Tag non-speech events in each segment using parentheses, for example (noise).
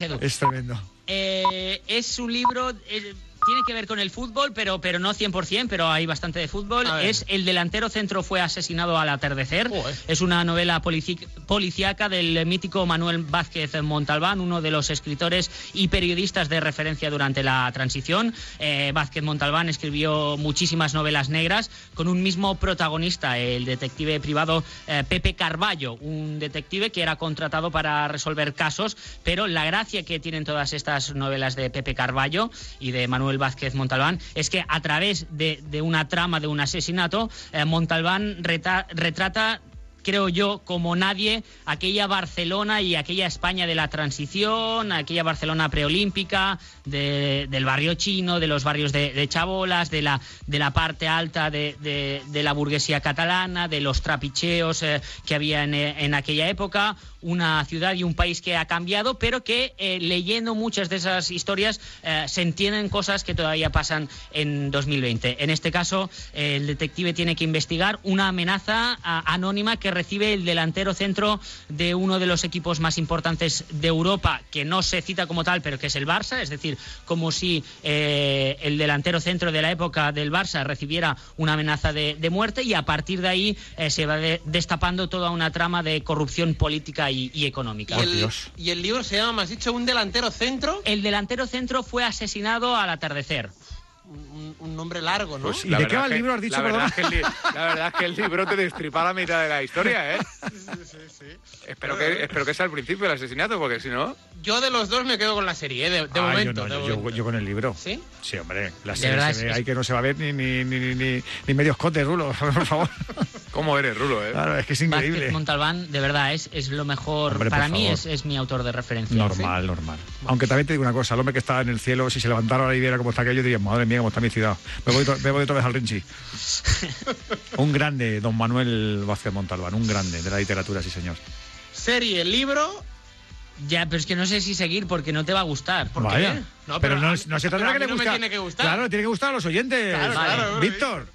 Es tremendo. Eh, es un libro. eh, tiene que ver con el fútbol, pero, pero no 100%, pero hay bastante de fútbol. Es El delantero centro fue asesinado al atardecer. Joder. Es una novela policíaca del mítico Manuel Vázquez Montalbán, uno de los escritores y periodistas de referencia durante la transición. Eh, Vázquez Montalbán escribió muchísimas novelas negras con un mismo protagonista, el detective privado eh, Pepe Carballo, un detective que era contratado para resolver casos, pero la gracia que tienen todas estas novelas de Pepe Carballo y de Manuel Vázquez Montalbán es que a través de, de una trama de un asesinato, eh, Montalbán retrata creo yo, como nadie, aquella Barcelona y aquella España de la transición, aquella Barcelona preolímpica, de- del barrio chino, de los barrios de, de chabolas, de la, de la parte alta de, de- la burguesía catalana, de los trapicheos eh, que había en, eh, en aquella época, una ciudad y un país que ha cambiado, pero que eh, leyendo muchas de esas historias eh, se entienden cosas que todavía pasan en 2020. En este caso, eh, el detective tiene que investigar una amenaza anónima que recibe el delantero centro de uno de los equipos más importantes de Europa, que no se cita como tal, pero que es el Barça, es decir, como si el delantero centro de la época del Barça recibiera una amenaza de, muerte y a partir de ahí se va de- destapando toda una trama de corrupción política y, y económica. Y el, Dios. y el libro se llama, me has dicho, un delantero centro. El delantero centro fue asesinado al atardecer. Un, un nombre largo, ¿no? Pues ¿Y de qué va el libro, has dicho, la verdad, es que el, li- la verdad es que el libro te destripa la mitad de la historia, ¿eh? (laughs) Espero que, espero que sea el principio del asesinato, porque si no... Yo de los dos me quedo con la serie, ¿eh? de, de Ah, momento. yo, no, de yo- momento. yo con el libro. ¿Sí? Sí, hombre. La serie se ve es- ahí que no se va a ver ni, ni, ni, ni, ni, ni medio escote, Rulo, (laughs) por favor. ¿Cómo eres, Rulo, eh? Claro, es que es Vázquez increíble. Montalbán, de verdad, es, es lo mejor. Hombre, Para mí es, es mi autor de referencia. Normal, normal. Aunque también te digo una cosa, el hombre que está en el cielo, si se levantara ahora y viera cómo está aquello, diría, madre mía, cómo está mi ciudad. Me voy, me voy otra vez al Rinchi. (laughs) un grande, don Manuel Vázquez Montalbán, un grande de la literatura, sí señor. Serie, libro. Ya, pero es que no sé si seguir porque no te va a gustar. ¿Por Vaya. qué? No, pero, pero no, no se pero tendrá a que le no me tiene que gustar. Claro, tiene que gustar a los oyentes. Claro, Vale. claro. Víctor.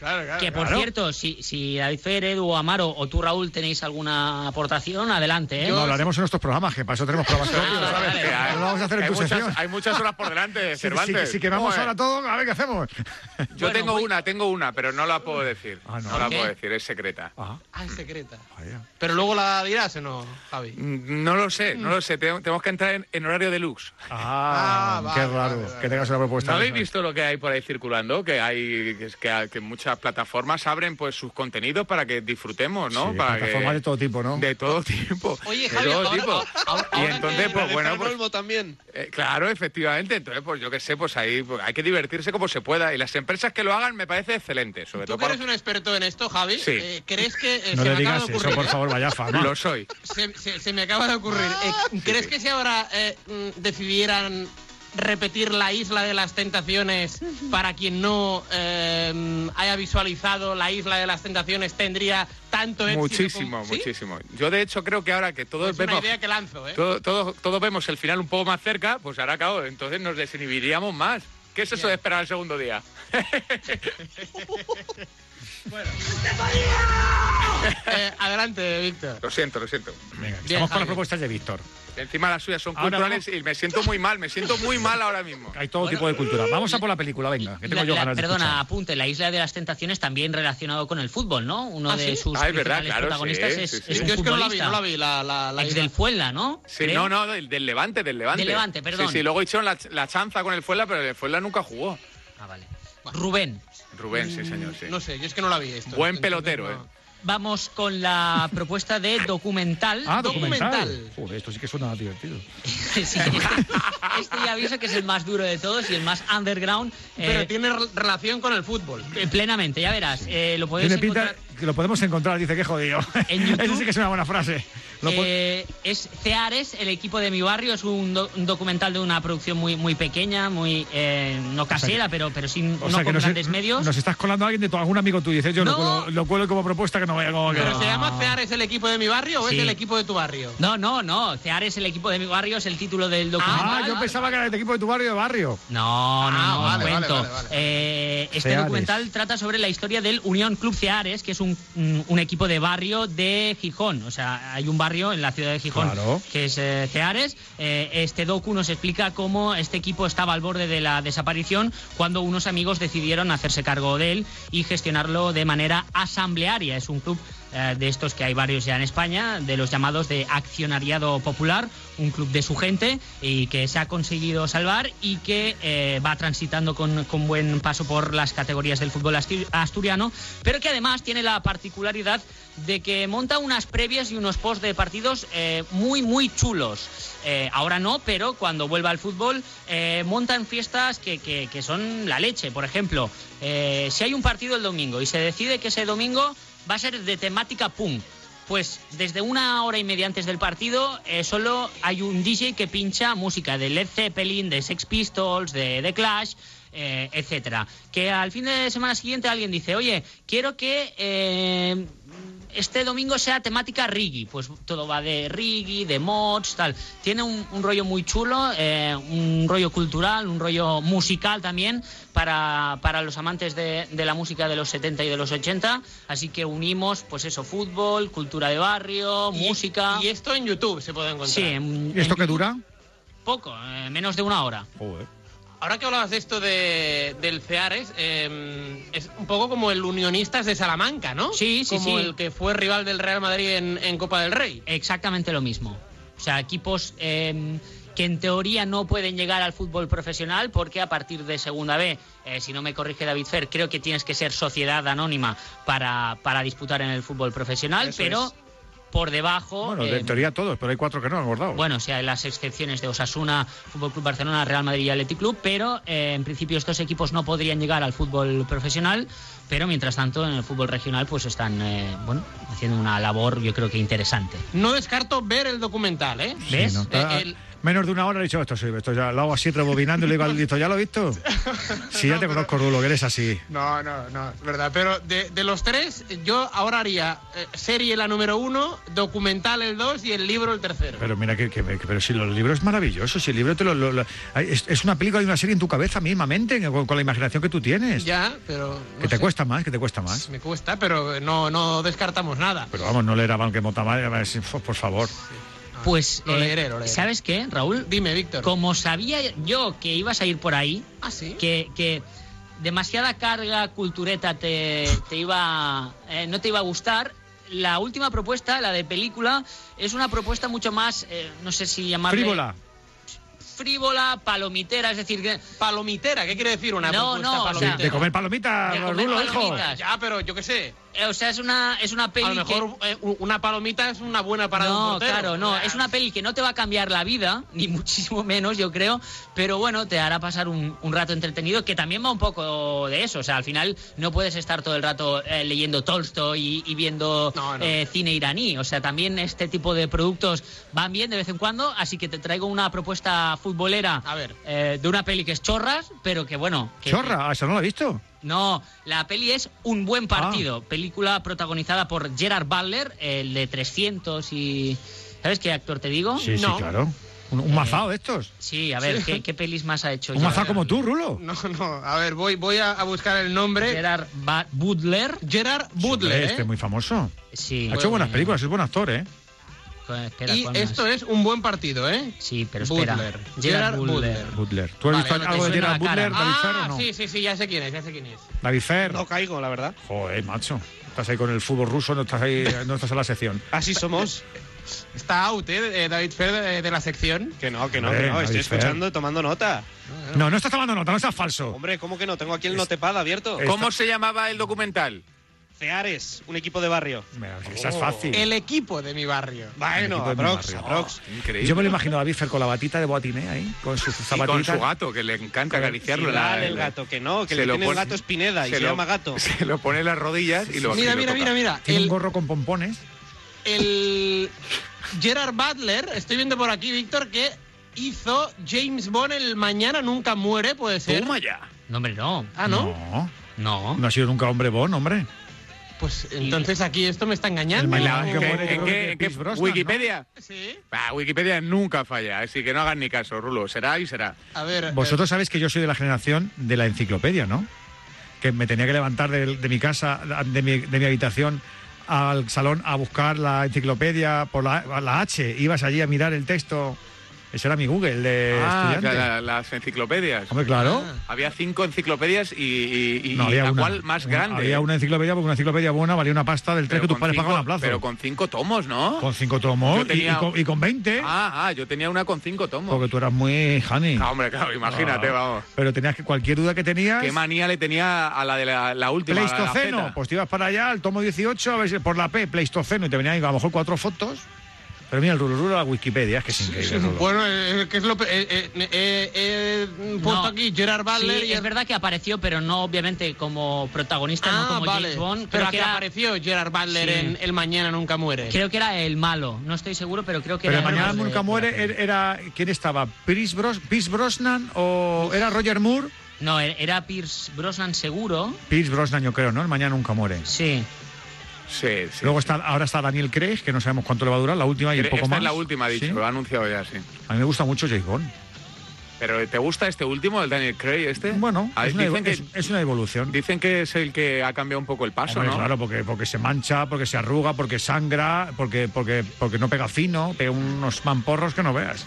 Claro, claro. Que por Claro. cierto, si, si David Fered o Amaro o tú, Raúl, tenéis alguna aportación, adelante. ¿eh? No, lo haremos en nuestros programas, que para eso tenemos programas (laughs) propios, lo vamos a hacer en hay tu muchas, sección. hay muchas horas por delante, (laughs) Si, Cervantes. si, si quemamos Joder. ahora todo, a ver qué hacemos. Yo Bueno, tengo voy- una, tengo una, pero no la puedo decir. Ah, no. no la puedo decir, es secreta. Ah, Ah, es secreta. vaya. Pero luego la dirás o no, Javi. Mm, No lo sé, no lo sé. Tengo- Tenemos que entrar en, en horario deluxe. Ah, Ah, qué vale, raro vale, vale. que tengas una propuesta. ¿No habéis visto lo que hay por ahí circulando? Que hay que, es que, que muchas plataformas abren pues sus contenidos para que disfrutemos, ¿no? Sí, para plataformas que- de todo tipo, ¿no? De todo tipo. Oye, de Javi, todo ahora, tipo. ahora- y entonces, pues bueno, pues, también. eh, claro, efectivamente. Entonces, pues yo qué sé, pues ahí pues, hay que divertirse como se pueda. Y las empresas que lo hagan me parece excelente, sobre Tú todo que para... eres un experto en esto, Javi, Sí. eh, ¿crees que eh, No se le me acaba digas de eso, por favor, vaya fama. Lo soy. Se, se- se me acaba de ocurrir. Eh, ¿Crees que si ahora eh, mm, decidieran repetir la isla de las tentaciones para quien no eh, haya visualizado la isla de las tentaciones tendría tanto éxito? Muchísimo, como- ¿Sí? muchísimo. Yo de hecho creo que ahora que todos Es una vemos... idea que lanzo, ¿eh? todo- todo- todos vemos el final un poco más cerca, pues ahora, claro, entonces nos desinhibiríamos más. ¿Qué es eso de esperar al segundo día? (laughs) Eh, adelante, Víctor. Lo siento, lo siento. Venga, Bien, estamos con las propuestas de Víctor. Encima las suyas son Ahora culturales y me siento muy mal, me siento muy mal ahora mismo. Hay todo tipo de cultura. Vamos a por la película, venga, que tengo La- yo la- ganas de perdona, apunte, la Isla de las Tentaciones también relacionado con el fútbol, ¿no? Uno ¿Ah, de sí? sus Ah, es verdad, principales claro, protagonistas sí, es, sí, sí. es un Yo es que no la vi, futbolista. no la vi, la, la, la Ex del Fuenla, ¿no? Sí, Creo. no, no, del, del Levante, del Levante. Del Levante, perdón. Sí, sí, luego hicieron la, la chanza con el Fuela, pero el Fuela nunca jugó. Ah, vale. Rubén, Rubén, sí, señor, sí. No sé, yo es que no la vi esto. Buen pelotero. ¿eh? Vamos con la propuesta de documental. (laughs) Ah, documental. documental. Joder, esto sí que suena divertido. (laughs) Sí, este, este ya aviso que es el más duro de todos y el más underground. Pero eh, tiene re- relación con el fútbol. eh, plenamente, ya verás. eh, lo podéis Tiene pinta encontrar. que lo podemos encontrar, dice que jodido. En (laughs) YouTube. Eso sí que es una buena frase. Po- Eh, es Ceares, el equipo de mi barrio. Es un, do- un documental de una producción muy muy pequeña, muy eh, no casera, pero pero sin o no sea, con nos, grandes medios. nos estás colando a alguien de tu, algún amigo tuyo. Dices, yo lo, No. cuelo, lo cuelo como propuesta que no vaya como ¿Pero no. se llama Ceares el equipo de mi barrio o Sí. es el equipo de tu barrio? No, no, no. Ceares, el equipo de mi barrio, es el título del documental. Ah, yo pensaba que era el equipo de tu barrio de barrio. No, no, Ah, no, vale, cuento. vale, vale, vale. Eh, este Ceares. documental trata sobre la historia del Unión Club Ceares, que es un- un equipo de barrio de Gijón. O sea, hay un barrio en la ciudad de Gijón Claro. que es eh, Ceares. Eh, este docu nos explica cómo este equipo estaba al borde de la desaparición cuando unos amigos decidieron hacerse cargo de él y gestionarlo de manera asamblearia. Es un club eh, de estos que hay varios ya en España, de los llamados de accionariado popular, un club de su gente y que se ha conseguido salvar y que eh, va transitando con, con buen paso por las categorías del fútbol asturiano, pero que además tiene la particularidad de que monta unas previas y unos post de partidos eh, muy, muy chulos. Eh, ahora no, pero cuando vuelva al fútbol montan fiestas que, que- que son la leche. Por ejemplo, si hay un partido el domingo y se decide que ese domingo va a ser de temática punk, pues desde una hora y media antes del partido eh, solo hay un DJ que pincha música de Led Zeppelin, de Sex Pistols, de The Clash, eh, etcétera. Que al fin de semana siguiente alguien dice, oye, quiero que eh, este domingo sea temática reggae. Pues todo va de reggae, de mods, tal. Tiene un, un rollo muy chulo, eh, un rollo cultural, un rollo musical también para, para los amantes de, de la música de los 70 y de los 80. Así que unimos, pues eso, fútbol, cultura de barrio, Y- música. Y esto en YouTube se puede encontrar. Sí, en- ¿Y esto en qué dura? Poco, eh, menos de una hora. Joder. Ahora que hablabas de esto de, del Ceares, eh, es un poco como el Unionistas de Salamanca, ¿no? Sí, sí, como sí. el que fue rival del Real Madrid en, en Copa del Rey. Exactamente lo mismo. O sea, equipos eh, que en teoría no pueden llegar al fútbol profesional porque a partir de segunda B, eh, si no me corrige David Fer, creo que tienes que ser sociedad anónima para, para disputar en el fútbol profesional, Eso pero es. Por debajo... Bueno, eh, en teoría todos, pero hay cuatro que no han acordado. bueno, o sea, las excepciones de Osasuna, Fútbol Club Barcelona, Real Madrid y Athletic Club, pero eh, en principio estos equipos no podrían llegar al fútbol profesional, pero mientras tanto en el fútbol regional pues están, eh, bueno, haciendo una labor yo creo que interesante. No descarto ver el documental, ¿eh? Sí, ¿Ves? ¿no? Eh, el- Menos de una hora he dicho esto, sí, esto ya lo hago así rebobinando y le digo al listo, ¿ya lo he visto? Sí, ya te conozco, Rulo, que eres así. No, no, no, es verdad. Pero de, de los tres, yo ahora haría eh, serie la número uno, documental el dos y el libro el tercero. Pero mira, que, pero si los libros es maravilloso, si el libro te lo, lo- lo- es, es una película y una serie en tu cabeza mismamente, con, con la imaginación que tú tienes. Ya, pero. no que te sé. cuesta más, que te cuesta más. Me cuesta, pero no, no descartamos nada. Pero vamos, no leer a Banque Montamar, por favor. Pues, Lo eh, leeré, lo leeré. ¿sabes qué, Raúl? Dime, Víctor. Como sabía yo que ibas a ir por ahí, Ah, sí. que, que demasiada carga cultureta te, te iba, eh, no te iba a gustar, la última propuesta, la de película, es una propuesta mucho más, eh, no sé si llamarle... Frívola. Frívola, palomitera, es decir, que... Palomitera, ¿qué quiere decir una No, propuesta no, o sea, palomitera? De comer palomitas, De comer Rulo, hijo. palomitas. Ya, pero yo qué sé. Eh, o sea, es una, es una peli A lo que- mejor eh, u- una palomita es una buena para un no, claro, no. Es una peli que no te va a cambiar la vida, (laughs) ni muchísimo menos, yo creo. Pero bueno, te hará pasar un, un rato entretenido, que también va un poco de eso. O sea, al final no puedes estar todo el rato eh, leyendo Tolstoy y, y viendo No, no. eh, cine iraní. O sea, también este tipo de productos van bien de vez en cuando. Así que te traigo una propuesta futbolera A ver. eh, de una peli que es chorras, pero que bueno. Que, Chorra, ¿eso no lo he visto? No, la peli es Un buen Ah. partido, película protagonizada por Gerard Butler, el de 300 y... ¿Sabes qué actor te digo? Sí, sí, claro. Un, un mazao de estos. Sí, a ver, ¿qué, qué pelis más ha hecho Un mazao como tú, Rulo. No, no. A ver, voy, voy a, a buscar el nombre. Gerard Ba- Butler. Gerard Butler, Este ¿eh? muy famoso. Sí. Ha hecho buenas eh, películas, es buen actor, ¿eh? Espera, Y ¿cuál esto es un buen partido, ¿eh? Sí, pero espera. Butler. Gerard Gerard Butler. Butler. Butler. ¿Tú has Vale, visto algo de Gerard. Butler, David Fer, Ah, o no? sí, sí, sí, ya sé quién es, ya sé quién es. David Fer. No caigo, la verdad. Joder, macho. Estás ahí con el fútbol ruso, no estás ahí, no estás en la sección. Así somos. Está out, ¿eh? David Fer de, de la sección. Que no, que no, Hombre, que no. Estoy David Fer. escuchando y tomando nota. No, no estás tomando nota, no seas falso. Hombre, ¿cómo que no? Tengo aquí el notepad abierto. ¿Cómo se llamaba el documental? Ceares, un equipo de barrio. Mira, esa es fácil. El equipo de mi barrio. Bueno, aprox, barrio. aprox. Increíble. Yo me lo imagino a David Fer con la batita de boatiné ahí, con sus Y con su gato, que le encanta acariciarlo. Sí, la- dale el gato, que no, que se le lo tiene el pone- gato Espineda y se, lo- llama gato. (laughs) Se lo pone en las rodillas y lo Mira, y mira, mira, mira. Tiene un El, gorro con pompones. el Gerard Butler, estoy viendo por aquí, Víctor, que hizo James Bond el Mañana Nunca Muere, puede ser. Toma ya. No, hombre, no. Ah, ¿no? No, No. no ha sido nunca hombre bon, hombre. Pues entonces aquí esto me está engañando. Mañana ¿En Nunca qué- Muere, yo en creo qué- que en qué- Pierce Brosnan, Wikipedia? Sí. Ah, Wikipedia nunca falla, así que no hagan ni caso, Rulo. Será y será. A ver. Vosotros sabéis que yo soy de la generación de la enciclopedia, ¿no? que me tenía que levantar de, de mi casa, de mi, de mi habitación al salón a buscar la enciclopedia por la, la H. Ibas allí a mirar el texto. Ese era mi Google de Ah, estudiante. la- las enciclopedias. Hombre, claro. Había cinco enciclopedias y, y- y- No, y había la una. cual más Una- grande. Había una enciclopedia porque una enciclopedia buena valía una pasta del tres que tus padres cinco- pagaban a plazo. Pero con cinco tomos, ¿no? Con cinco tomos y- tenía- con, y con 20. Ah, ah, yo tenía una con cinco tomos. Porque tú eras muy honey. Ah, hombre, claro, imagínate, Ah. vamos. Pero tenías que cualquier duda que tenías. Qué manía le tenía a la de la, la última. la- Pleistoceno, pues te ibas para allá, al tomo 18, a ver si por la P, Pleistoceno, y te venían a lo mejor cuatro fotos. Pero mira, el rulo, rulo, la Wikipedia, es que es increíble. el rulo. Bueno, eh, que es lo. pe- eh, eh, eh, eh, he puesto No. aquí Gerard Butler Sí, y es verdad que apareció, pero no obviamente como protagonista, no Ah, como vale. James Bond. Pero Creo que, era, apareció Gerard Butler Sí. en El Mañana Nunca Muere. creo que era el malo. No estoy seguro, pero creo que Pero era el mañana nunca muere, er- era. ¿Quién estaba? ¿Pierce, Bros, Pierce Brosnan o era Roger Moore? No, e- era Pierce Brosnan seguro. Pierce Brosnan, yo creo, ¿no? El mañana nunca muere. Sí. Sí, sí. Luego está, ahora está Daniel Craig, que no sabemos cuánto le va a durar, la última y un Esta poco más. es la última, ha dicho, ¿Sí? lo ha anunciado ya, sí. A mí me gusta mucho James Bond. Pero ¿te gusta este último, el Daniel Craig, este? Bueno, Ah, es una, dicen, que, es- es una evolución. dicen que es el que ha cambiado un poco el paso, Hombre, ¿no? Claro, porque, porque se mancha, porque se arruga, porque sangra, porque, porque, porque no pega fino, pega unos mamporros que no veas.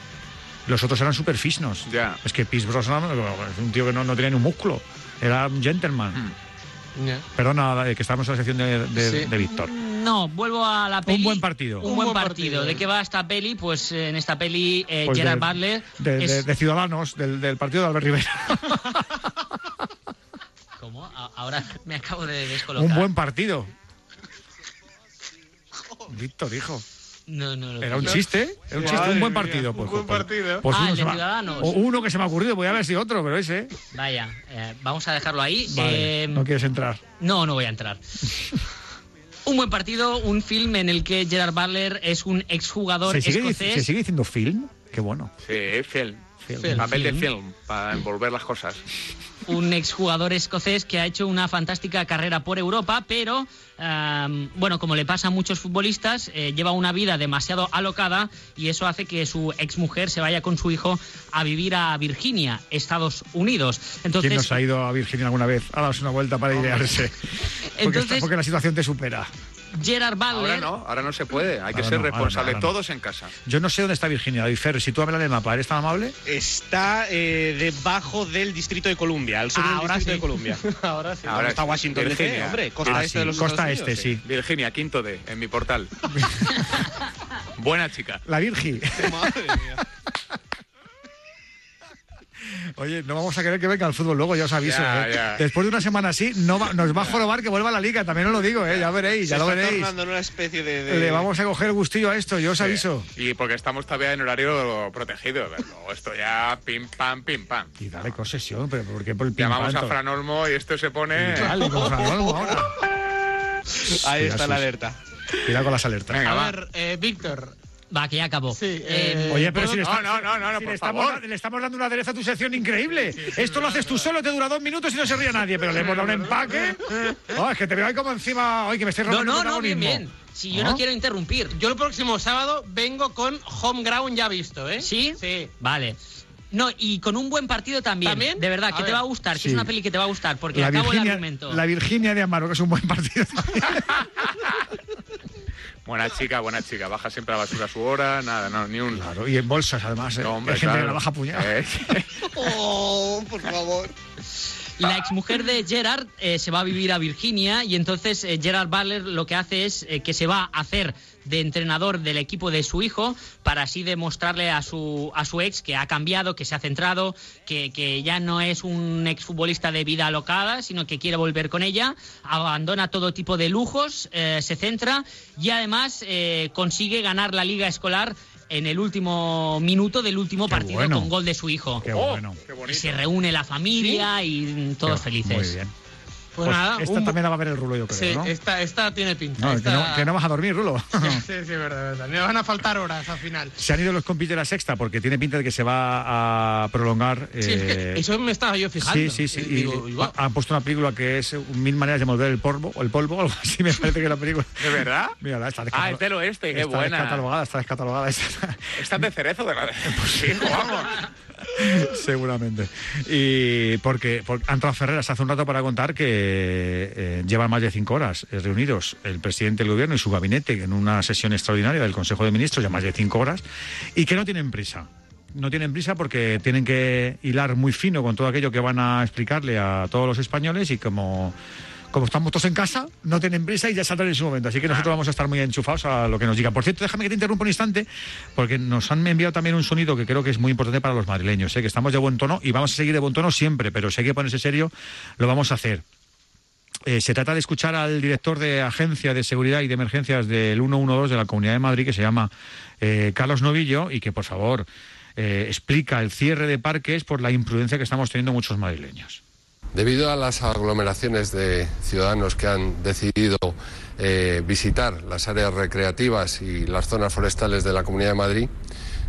Los otros eran súper fisnos. Ya. Es que Pierce Brosnan es un tío que no, no tenía ni un músculo. Era un gentleman. Hmm. Ya. Perdona, eh, que estamos en la sección de, de- Sí. de Víctor. No, vuelvo a la peli. Un buen partido. Un, buen partido. ¿De qué va esta peli? Pues eh, en esta peli eh, Pues Gerard de- Butler De, es... de- de Ciudadanos, del, del partido de Albert Rivera. (laughs) ¿Cómo? A- Ahora me acabo de descolocar. un buen partido. Víctor, hijo. No, no, no. Era un chiste, era un chiste, un buen mía, partido. un Pues, buen pues- partido. pues Ah, uno el de Ciudadanos. o uno que se me ha ocurrido, podía haber sido otro, pero ese. Vaya, eh, vamos a dejarlo ahí. Vale, Eh, no quieres entrar. No, no voy a entrar. (laughs) un buen partido, un film en el que Gerard Butler es un exjugador ¿Se sigue, escocés. ¿Se sigue diciendo film? Qué bueno. Sí, film. Film. Papel Film. de film, para envolver las cosas. un exjugador escocés que ha hecho una fantástica carrera por Europa, pero am, bueno, como le pasa a muchos futbolistas, eh, lleva una vida demasiado alocada y eso hace que su exmujer se vaya con su hijo a vivir a Virginia, Estados Unidos. Entonces, ¿Quién nos ha ido a Virginia alguna vez a darse una vuelta para idearse? Porque, Entonces- está- porque la situación te supera. Gerard Butler Ahora no, ahora no se puede. Hay que Ahora ser no, ahora no, responsable no. todos en casa. Yo no sé dónde está Virginia. Ferrer, si tú hablas del mapa, ¿eres tan amable? Está eh, debajo del Distrito de Columbia, al sur Ah, del ahora Distrito sí. de Columbia. (laughs) Ahora sí. Ahora está sí. Washington DC, Virginia. hombre, costa Ah, este sí, de los costa Estados este, Unidos, sí. Virginia, quinto D, en mi portal. (laughs) Buena chica. La Virgi. Madre mía. Oye, no vamos a querer que venga al fútbol luego, ya os aviso. Ya, ¿eh? ya. Después de una semana así, no va- nos va a jorobar que vuelva a la liga, también os lo digo, ¿eh? ya veréis, ya Se lo está veréis. en una especie de... de- Le vamos a coger el gustillo a esto, yo os aviso. Y porque estamos todavía en horario protegido. Luego esto ya pim pam, pim pam. Y dale concesión, pero ¿por qué por el pim Llamamos a pam? Fran Olmo y esto se pone. Dale, con Fran Olmo ahora. Ahí está la alerta. Cuidado con las alertas. Venga, A ver, eh, Víctor. Va, que ya acabó. Sí, Eh, eh, Oye, pero si le, No, está- no, no, no, no, si le estamos, le estamos dando una aderezo a tu sección increíble. Esto lo haces tú solo, te dura dos minutos y no se ríe nadie, pero le hemos dado un empaque. Oh, es que te veo ahí como encima, oye, que me estoy no, robando no, no, bien, bien. Si yo no, ¿No? quiero interrumpir. Yo el próximo sábado vengo con Home Ground ya visto, ¿eh? ¿Sí? Sí. Vale. No, y con un buen partido también. ¿También? De verdad, A que te va a gustar, que Sí. es una peli que te va a gustar, porque La acabo el argumento. la Virginia de Amaro, que es un buen partido. (laughs) Buena chica, buena chica. Baja siempre a la basura a su hora. Nada, no, ni un. claro, y en bolsas además. ¿eh? No, hombre, Hay gente que claro. la baja puñal. Eh, (laughs) Oh, por favor. La exmujer de Gerard eh, se va a vivir a Virginia y entonces eh, Gerard Butler lo que hace es eh, que se va a hacer de entrenador del equipo de su hijo para así demostrarle a su, a su ex que ha cambiado, que se ha centrado, que, que ya no es un exfutbolista de vida alocada, sino que quiere volver con ella, abandona todo tipo de lujos, eh, se centra y además eh, consigue ganar la liga escolar en el último minuto del último Qué partido bueno. con gol de su hijo. Qué oh, bueno. qué Y se reúne la familia y todos Qué- felices. Muy bien. Pues, Pues nada, esta un- también la va a ver el Rulo, yo creo, Sí, ¿no? esta, esta tiene pinta. No, que esta- no, que no vas a dormir, Rulo. (laughs) Sí, (laughs) sí, verdad, verdad. Me van a faltar horas al final. Se han ido los compis de la sexta porque tiene pinta de que se va a prolongar. Sí, es que eh, eso me estaba yo fijando. Sí, sí, sí. Y y digo, "Uy, va". han puesto una película que es Mil maneras de morder el polvo, o el polvo, (laughs) algo así me parece que es la película. ¿De verdad? Mira, está Ah, descatalogada. es del oeste, qué está buena. descatalogada, está descatalogada. está- Está de cerezo de la. Pues sí, vamos. (laughs) Seguramente. Y porque, porque han Ferreras hace un rato para contar que eh, llevan más de cinco horas eh, reunidos el presidente del gobierno y su gabinete en una sesión extraordinaria del Consejo de Ministros, ya más de cinco horas, y que no tienen prisa. No tienen prisa porque tienen que hilar muy fino con todo aquello que van a explicarle a todos los españoles y como como estamos todos en casa, no tienen prisa y ya saldrán en su momento. Así que nosotros vamos a estar muy enchufados a lo que nos digan. Por cierto, déjame que te interrumpa un instante, porque nos han enviado también un sonido que creo que es muy importante para los madrileños. ¿eh? Que estamos de buen tono y vamos a seguir de buen tono siempre, pero si hay que ponerse serio, lo vamos a hacer. Eh, se trata de escuchar al director de Agencia de Seguridad y de Emergencias del 112 de la Comunidad de Madrid, que se llama eh, Carlos Novillo, y que, por favor, eh, explica el cierre de parques por la imprudencia que estamos teniendo muchos madrileños. Debido a las aglomeraciones de ciudadanos que han decidido eh, visitar las áreas recreativas y las zonas forestales de la Comunidad de Madrid,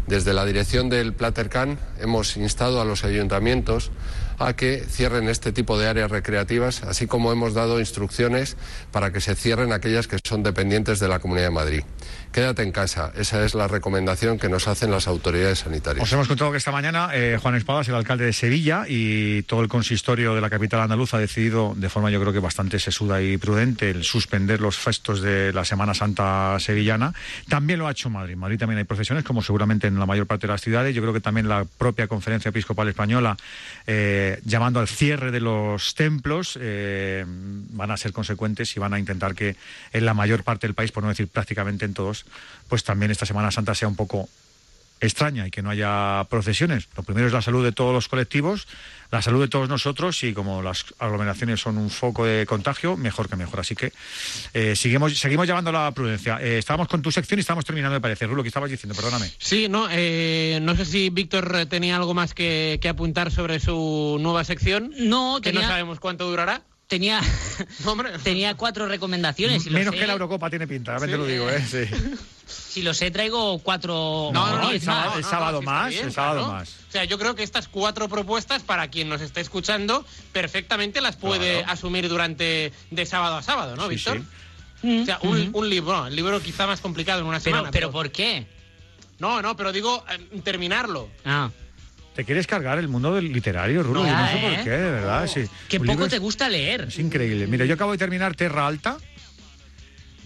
desde la dirección del Platercan hemos instado a los ayuntamientos a que cierren este tipo de áreas recreativas, así como hemos dado instrucciones para que se cierren aquellas que son dependientes de la Comunidad de Madrid. Quédate en casa, esa es la recomendación que nos hacen las autoridades sanitarias. Os hemos contado que esta mañana eh, Juan Espadas, el alcalde de Sevilla, y todo el consistorio de la capital andaluza ha decidido, de forma yo creo que bastante sesuda y prudente, el suspender los festos de la Semana Santa sevillana. También lo ha hecho Madrid. Madrid también hay procesiones, como seguramente en la mayor parte de las ciudades. Yo creo que también la propia Conferencia Episcopal Española, eh, llamando al cierre de los templos, eh, van a ser consecuentes y van a intentar que en la mayor parte del país, por no decir prácticamente en todos, pues también esta Semana Santa sea un poco extraña y que no haya procesiones. Lo primero es la salud de todos los colectivos, la salud de todos nosotros y como las aglomeraciones son un foco de contagio, mejor que mejor. Así que eh, seguimos, seguimos llevando la prudencia. Eh, estábamos con tu sección y estábamos terminando de parecer. Rulo, que estabas diciendo? Perdóname. Sí, no, eh, no sé si Víctor tenía algo más que, que apuntar sobre su nueva sección. No, que tenía, no sabemos cuánto durará. Tenía, (laughs) Hombre. tenía cuatro recomendaciones. y lo Menos sé. que la Eurocopa tiene pinta, realmente lo digo, ¿eh? Sí. Si lo sé, traigo cuatro. No, no, no, el sábado- más. el sábado sí más, bien, el sábado claro. más. O sea, yo creo que estas cuatro propuestas, para quien nos esté escuchando, perfectamente las puede Claro. asumir durante de sábado a sábado, ¿no, Sí, Víctor? Mm, O sea, un, un libro, no, el libro quizá más complicado en una Pero, semana. pero ¿por qué? No, no, pero digo eh, terminarlo. Ah, ¿Te quieres cargar el mundo del literario, Rulo? No, no sé ¿eh? por qué, de verdad. Sí. que Un poco te gusta leer. Es increíble. Mira, yo acabo de terminar Terra Alta,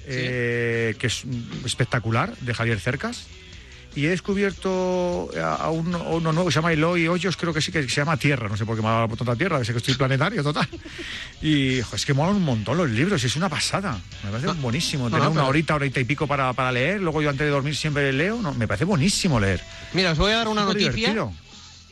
eh, que es espectacular, de Javier Cercas. Y he descubierto a, uno, a uno nuevo que se llama Eloy Hoyos, creo que sí, que se llama Tierra. No sé por qué me ha dado la puta Tierra, sé que estoy planetario total. Y jo, es que molan un montón los libros, es una pasada. Me parece buenísimo. no, Tener no, una pero- horita, horita y pico para, para leer. Luego yo antes de dormir siempre leo. No, me parece buenísimo leer. Mira, os voy a dar una noticia divertido.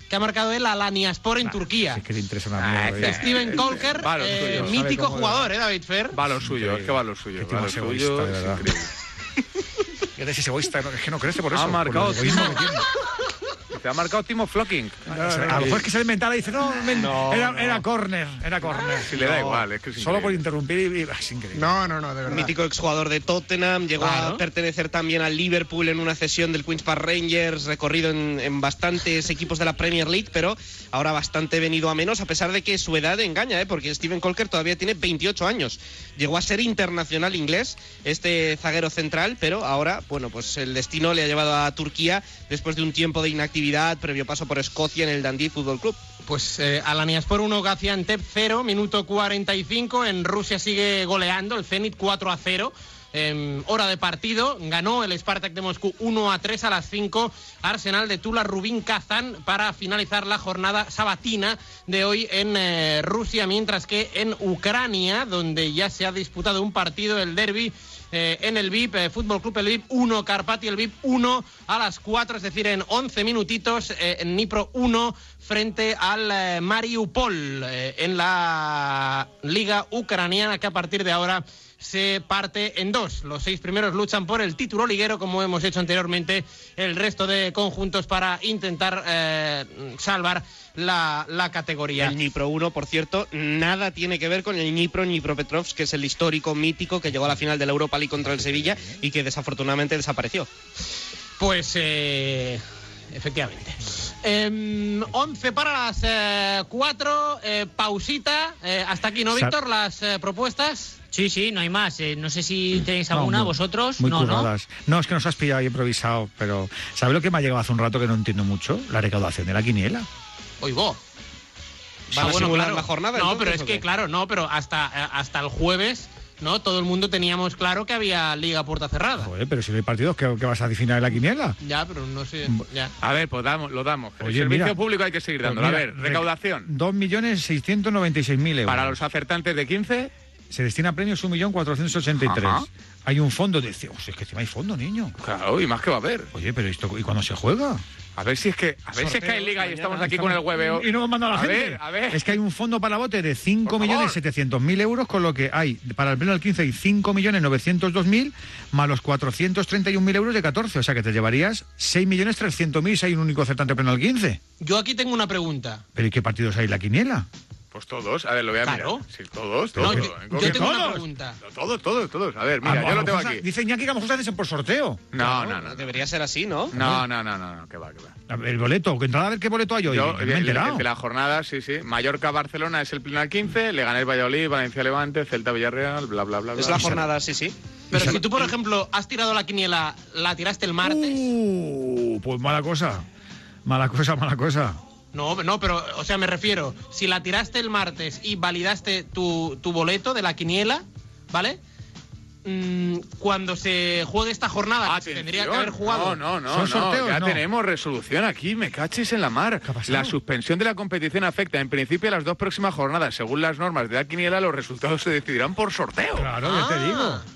Que ha marcado él a Laniaspor en Ah, Turquía. sí, Es que le interesa una Ah, mierda. este ya. Steven Colker, eh, suyo. Mítico jugador, ¿eh, David Fer? Va lo suyo, es que va lo suyo. Qué Va lo suyo, es increíble. (laughs) Ese egoísta, es que no crece por eso. Ha por marcado el (laughs) ha marcado Timo Flocking. a lo mejor es que se le inventara y dice, no, men- No, era, no. era córner, era córner. Si le da igual, es que es Solo por interrumpir y, y- es increíble. No, no, no, de verdad. Mítico exjugador de Tottenham, llegó a pertenecer también al Liverpool en una cesión del Queen's Park Rangers, recorrido en, en bastantes equipos de la Premier League, pero ahora bastante venido a menos, a pesar de que su edad engaña, ¿eh? porque Steven Colker todavía tiene 28 años. Llegó a ser internacional inglés, este zaguero central, pero ahora, bueno, pues el destino le ha llevado a Turquía después de un tiempo de inactividad, previo paso por Escocia en el Dundee Football Club. Pues eh, Alaniaspor 1, Gaziantep 0, minuto 45. En Rusia sigue goleando el Zenit 4 a 0. En hora de partido, ganó el Spartak de Moscú 1 a 3 a las 5. Arsenal de Tula Rubín Kazán para finalizar la jornada sabatina de hoy en eh, Rusia, mientras que en Ucrania, donde ya se ha disputado un partido, el derby eh, en el VIP, eh, Fútbol Club el VIP 1, Carpati el VIP 1 a las 4, es decir, en 11 minutitos, eh, en Nipro 1 frente al eh, Mariupol eh, en la liga ucraniana que a partir de ahora se parte en dos. Los seis primeros luchan por el título liguero, como hemos hecho anteriormente, el resto de conjuntos para intentar eh, salvar la, la categoría. El Dnipro 1, por cierto, nada tiene que ver con el Dnipro Dnipropetrovsk, que es el histórico mítico que llegó a la final de la Europa League contra el Sevilla y que desafortunadamente desapareció. Pues eh, efectivamente. Em, 11 para las 4, pausita. eh, hasta aquí, ¿no, Víctor? Las eh, propuestas. Sí, sí, no hay más. Eh, no sé si tenéis No, alguna muy- vosotros. Muy no, no. curradas. No, es que nos has pillado ahí improvisado, pero ¿sabes lo que me ha llegado hace un rato que no entiendo mucho? La recaudación de la quiniela. Vos. ¿Van a simular la jornada, No, entonces, pero es que, claro, no, pero hasta, eh, hasta el jueves, ¿no? Todo el mundo teníamos claro que había liga puerta cerrada. Joder, pero si no hay partidos, ¿qué, qué vas a adivinar en la quiniela? Ya, pero no sé. Ya. A ver, pues damos, lo damos. El Oye, servicio mira. público hay que seguir Pues dándolo. mira, a ver, recaudación. 2.696.000 euros. Para los acertantes de 15, Se destina a premios 1.483. Ajá. Hay un fondo de... Oh, si es que encima hay fondo, niño. claro, y más que va a haber. Oye, pero esto... ¿Y cuándo se juega? A ver si es que, a ver si es que hay liga y estamos aquí con el hueveo. Y no hemos mandado a la a gente. ver, a ver. Es que hay un fondo para bote de Por favor. 5.700.000 euros, con lo que hay para el pleno del 15 hay 5.902.000 más los 431.000 euros de 14. O sea que te llevarías 6.300.000 si hay un único acertante pleno del 15. Yo aquí tengo una pregunta. ¿Pero y qué partidos hay en la quiniela? Pues todos, a ver, lo voy a Claro. mirar. Sí, todos, No, todos. yo, tengo una todos? pregunta. Todos, todos, todos. A ver, mira, lo yo lo tengo aquí. Dice Iñaki que a lo mejor se hacen por sorteo. No, no, no. no. Debería ser así, ¿no? No, no, no, no, no, que va, que va. El boleto, que entrada a ver qué boleto hay hoy. Yo, el- el enterado. de la jornada, sí, sí. Mallorca-Barcelona es el pleno al 15, Leganés Valladolid, Valencia-Levante, Celta-Villarreal, bla, bla, bla. Es bla. la jornada, sí, sí. Pero si tú, por ejemplo, has tirado la quiniela, la tiraste el martes. Uh, pues mala cosa. Mala cosa, mala cosa. No, no, pero, o sea, me refiero, si la tiraste el martes y validaste tu, tu boleto de la quiniela, ¿vale? Mm, cuando se juegue esta jornada, que Atención. tendría que haber jugado. No, no, no, ¿Son no, ya No. tenemos resolución aquí, me cachis en la mar. La suspensión de la competición afecta en principio a las dos próximas jornadas. Según las normas de la quiniela, los resultados se decidirán por sorteo. Claro, ya te Ah. digo.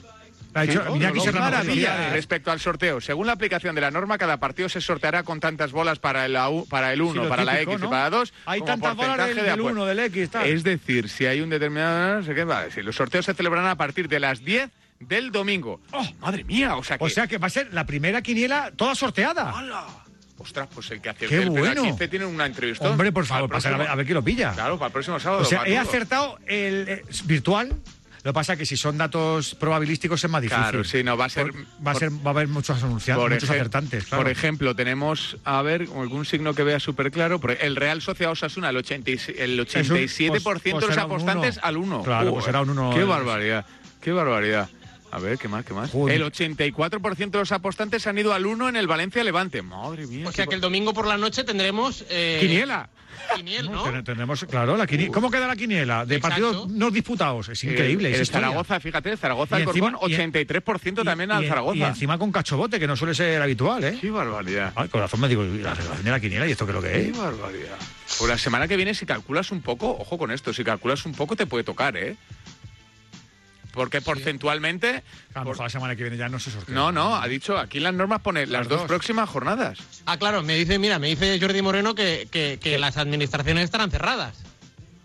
Ha Sí, no, Serrano maravilla. Respecto al sorteo, según la aplicación de la norma, cada partido se sorteará con tantas bolas para el, AU para el 1, Sí, para la típico, X ¿no? y para la 2. Hay tantas bolas del, de del apuesta. 1, del X, tal. Es decir, si hay un determinado. No sé qué, si los sorteos se celebrarán a partir de las 10 del domingo. ¡Oh, madre mía! O sea que. O sea que va a ser la primera quiniela toda sorteada. ¡Hala! Ostras, pues el que hace ¡Qué el bueno! 15 tiene una entrevista. Hombre, por favor, Para el pasa a ver, a ver quién lo pilla. Claro, para el próximo sábado. o sea, he acertado el eh, virtual. Lo que pasa es que si son datos probabilísticos es más difícil. Claro, sí, no, va a ser. Por- va, a ser va a haber muchos anunciados, por, muchos acertantes. Claro. por ejemplo, tenemos, a ver, algún signo que vea súper claro. El Real Sociedad Osasuna, el, 86 el 87% pues- pues de los un apostantes uno. al 1. Claro, pues será un uno Qué de- barbaridad, qué barbaridad. A ver, ¿qué más, qué más? Joder. El 84% de los apostantes han ido al 1 en el Valencia Levante. Madre mía. O sea qué que el domingo por la noche tendremos. eh, Quiniela. Quiniel, ¿no? Tenemos, claro, la quiniela. ¿Cómo queda la quiniela? De Exacto. partidos no disputados. Es increíble. El, es el historia. Zaragoza, fíjate, el Zaragoza, Y encima- Corcón, y- 83% también Y- al y- Zaragoza. Y encima con cachobote, que no suele ser habitual, ¿eh? Qué barbaridad. Ay, corazón me digo, ¿y la relación de la quiniela y esto qué es lo que Qué es? barbaridad. Pues la semana que viene, si calculas un poco, ojo con esto, si calculas un poco te puede tocar, ¿eh? Porque porcentualmente... A lo por- mejor la semana que viene ya no se sortea. No, no, ha dicho, aquí las normas pone las, Las dos, dos. próximas jornadas. Ah, claro, me dice, mira, me dice Jordi Moreno que, que- que las administraciones estarán cerradas.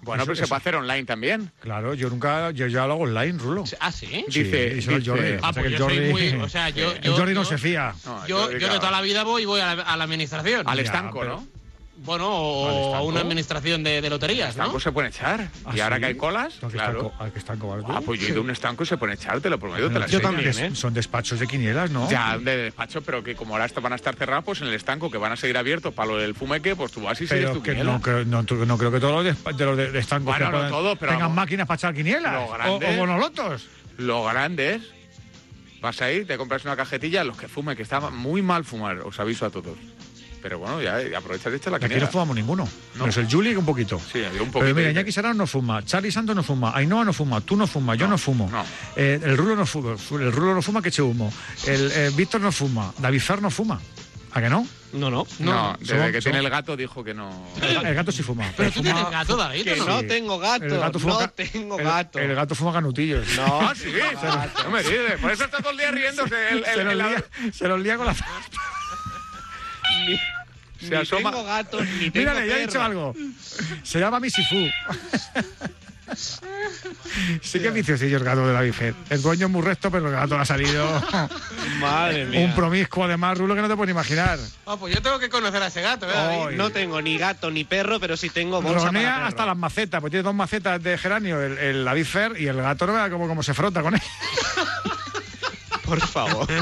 Bueno, Eso- pero se eso- puede hacer online también. Claro, yo nunca, yo ya lo hago online, Rulo. Ah, sí. Sí, Dice- Jordi. Ah, pues yo soy Jordi, muy- (laughs) o sea, yo- Jordi no yo- se fía. No, Yo, de toda la vida voy voy a la, a la administración. Al Ya, estanco, pero- ¿no? Bueno, o a una administración de, de loterías, ¿no? Estanco se puede echar. ¿Ah, y ahora sí? que hay colas, ¿Tú a claro. estanco- ¿A qué estanco vas tú? Ah, pues yo he ido a un estanco y se pone echar, te lo prometo, te la Yo también, ¿eh? Son despachos de quinielas, ¿no? Ya, de despacho, pero que como ahora esto van a estar cerrados, pues en el estanco, que van a seguir abiertos para lo del fumeque, pues tú vas y sigues Pero tu que quiniela. no, creo, no, tú- no creo que todos los despa- de los de, de estancos Bueno, que no puedan- todos, pero tengan vamos. máquinas para echar quinielas. O, o bonolotos. Lo grande es, vas a ir, te compras una cajetilla, los que fumen, que está muy mal fumar, os aviso a todos. Pero bueno, ya aprovechas de esta la Aquí no fumamos ninguno. No. Menos el Juli un poquito. Sí, un poquito. Pero mira, Iñaki Serrano no fuma, Charlie Santos no fuma, Ainhoa no fuma, tú no fumas, yo No, no fumo. no. Eh, el Rulo no fuma, el Rulo no fuma que eche humo. El eh, Víctor no fuma, David Fer no fuma. ¿A que no? No, no. No, No, desde somos- que tiene el gato dijo que no. El, el gato sí fuma. Pero tú fuma- tienes gato, David, Que ¿o no? Sí. tengo gato. El gato fuma no tengo gato. El, gato fuma canutillos. No, Ah, (laughs) sí. No me dices. Por eso está todo el día riéndose. (laughs) El, el- se, los el- lía, se los lía con la... (laughs) se ni asoma- tengo gato, ni tengo Mírale, ya he dicho algo. Se llama Misifu. Sí que es viciosillo el gato de David Fer. El dueño es muy recto, pero el gato le ha salido (laughs) Madre mía. un promiscuo además, Rulo, que no te puedes ni imaginar. Ah, pues yo tengo que conocer a ese gato. Ay. No tengo ni gato ni perro, pero sí tengo bolsa para Ronea perro. hasta las macetas, pues tiene dos macetas de geranio, el, el David Fer y el gato no vea cómo, cómo se frota con él. Por favor. (laughs)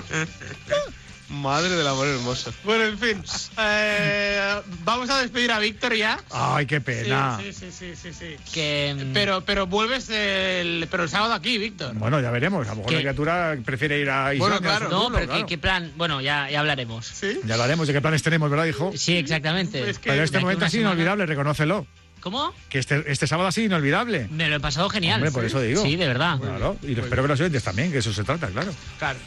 Madre del amor hermoso. Bueno, en fin. eh, vamos a despedir a Víctor ya. Ay, qué pena. sí, sí, sí, sí, sí. Que, mm, Pero, pero vuelves el, pero el sábado aquí, Víctor. Bueno, ya veremos. A lo mejor ¿Qué? la criatura prefiere ir a Bueno, Islandia, claro. a no, pero claro. ¿qué, qué plan? Bueno, ya, ya hablaremos. ¿Sí? Ya hablaremos de qué planes tenemos, ¿verdad, hijo? Sí, exactamente. Es que- Pero este momento una ha sido semana- inolvidable, reconócelo. ¿Cómo? Que este, este sábado ha sido inolvidable. Me lo he pasado genial. Hombre, por eso digo. Sí, de verdad. Claro, y lo espero que los oyentes también, que eso se trata, claro. Claro.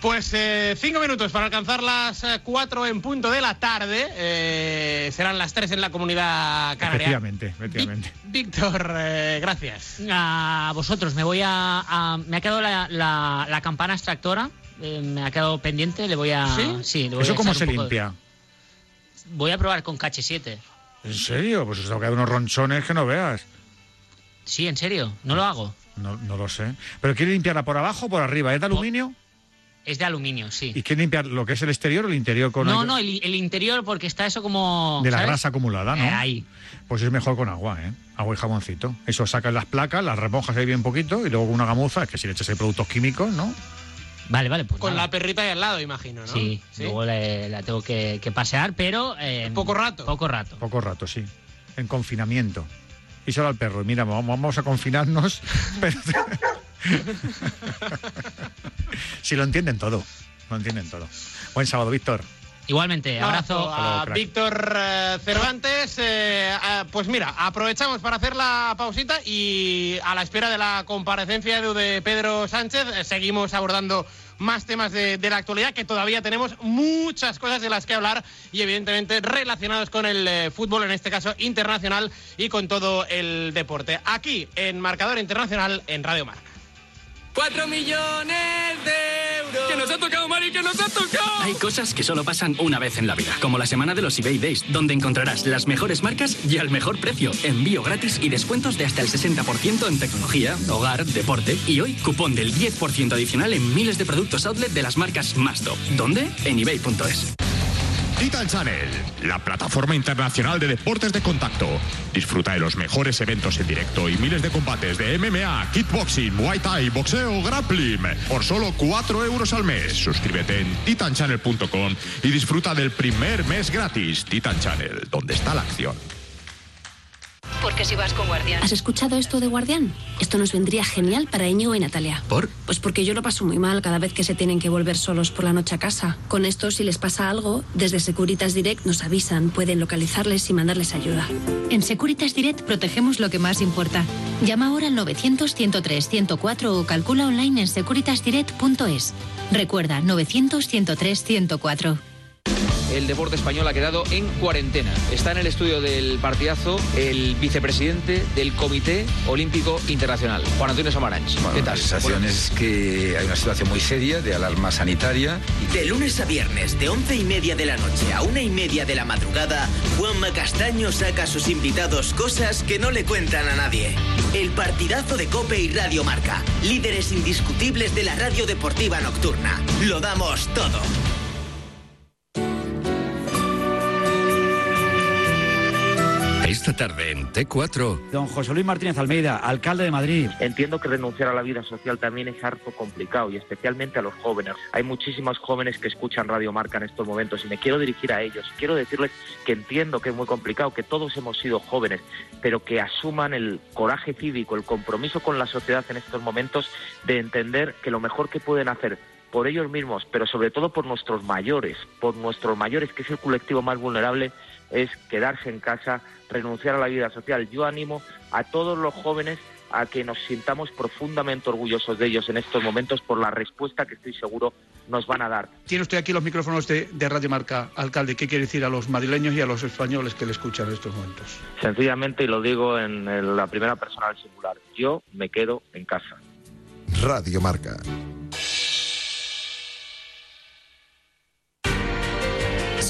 Pues eh, cinco minutos para alcanzar las eh, cuatro en punto de la tarde. Eh, serán las tres en la comunidad canaria. Efectivamente, efectivamente. Víctor, eh, gracias. A vosotros, me voy a. a- me ha quedado la, la- la campana extractora. eh, me ha quedado pendiente, le voy a. ¿Sí? le voy ¿Eso a cómo se de- limpia? Voy a probar con KH7. ¿En serio? Pues os tengo que dar unos ronchones que no veas. Sí, en serio, no lo hago. No, no lo sé. ¿Pero quiere limpiarla por abajo o por arriba? ¿Es de aluminio? Es de aluminio, sí. ¿Y quiere limpiar lo que es el exterior o el interior con No, algo- no, el, el interior porque está eso como. de la ¿sabes? grasa acumulada, ¿no? Eh, ahí. Pues es mejor con agua, ¿eh? Agua y jaboncito. Eso sacas las placas, las remojas ahí bien poquito y luego con una gamuza, es que si le echas ahí productos químicos, ¿no? Vale, vale. Pues Con nada. la perrita ahí al lado, imagino, ¿no? Sí, luego le- la tengo que, que pasear, pero. eh, Poco rato. Poco rato. Poco rato, sí. En confinamiento. Y solo al perro. Mira, vamos, vamos a confinarnos. (laughs) pero- (laughs) si lo entienden todo. Lo entienden todo. Buen sábado, Víctor. Igualmente, abrazo. A. Víctor eh, Cervantes. eh, eh, pues mira, aprovechamos para hacer la pausita y a la espera de la comparecencia de, de Pedro Sánchez eh, seguimos abordando más temas de, de la actualidad que todavía tenemos muchas cosas de las que hablar y evidentemente relacionados con el eh, fútbol, en este caso internacional y con todo el deporte. Aquí en Marcador Internacional en Radio Marca. ¡Cuatro millones de! ¡Que nos ha tocado, Mari, que nos ha tocado! Hay cosas que solo pasan una vez en la vida, como la semana de los eBay Days, donde encontrarás las mejores marcas y al mejor precio, envío gratis y descuentos de hasta el 60% en tecnología, hogar, deporte y hoy cupón del 10% adicional en miles de productos outlet de las marcas más top. ¿Dónde? En ebay.es. Titan Channel, la plataforma internacional de deportes de contacto. Disfruta de los mejores eventos en directo y miles de combates de MMA, kickboxing, muay thai, boxeo, grappling por solo 4 euros al mes. Suscríbete en titanchannel.com y disfruta del primer mes gratis. Titan Channel, donde está la acción. Porque si vas con Guardián. ¿Has escuchado esto de Guardián? Esto nos vendría genial para Íñigo y Natalia. ¿Por? Pues porque yo lo paso muy mal cada vez que se tienen que volver solos por la noche a casa. Con esto, si les pasa algo, desde Securitas Direct nos avisan, pueden localizarles y mandarles ayuda. En Securitas Direct protegemos lo que más importa. Llama ahora al 900-103-104 o calcula online en securitasdirect.es. Recuerda, 900-103-104. El deporte español ha quedado en cuarentena. Está en el estudio del partidazo el vicepresidente del Comité Olímpico Internacional, Juan Antonio Samaranch. ¿Qué tal? La sensación es que hay una situación muy seria de alarma sanitaria. De lunes a viernes, de once y media de la noche a una y media de la madrugada, Juanma Castaño saca a sus invitados cosas que no le cuentan a nadie. El partidazo de Cope y Radio Marca, líderes indiscutibles de la radio deportiva nocturna. Lo damos todo. Esta tarde en T4. Don José Luis Martínez Almeida, alcalde de Madrid. Entiendo que renunciar a la vida social también es harto complicado y especialmente a los jóvenes. Hay muchísimos jóvenes que escuchan Radio Marca en estos momentos y me quiero dirigir a ellos. Quiero decirles que entiendo que es muy complicado, que todos hemos sido jóvenes, pero que asuman el coraje cívico, el compromiso con la sociedad en estos momentos de entender que lo mejor que pueden hacer por ellos mismos, pero sobre todo por nuestros mayores, por nuestros mayores, que es el colectivo más vulnerable, es quedarse en casa, renunciar a la vida social. Yo animo a todos los jóvenes a que nos sintamos profundamente orgullosos de ellos en estos momentos por la respuesta que estoy seguro nos van a dar. Tiene usted aquí los micrófonos de, de Radio Marca, alcalde. ¿Qué quiere decir a los madrileños y a los españoles que le escuchan en estos momentos? Sencillamente, y lo digo en, en la primera persona del singular, yo me quedo en casa. Radio Marca.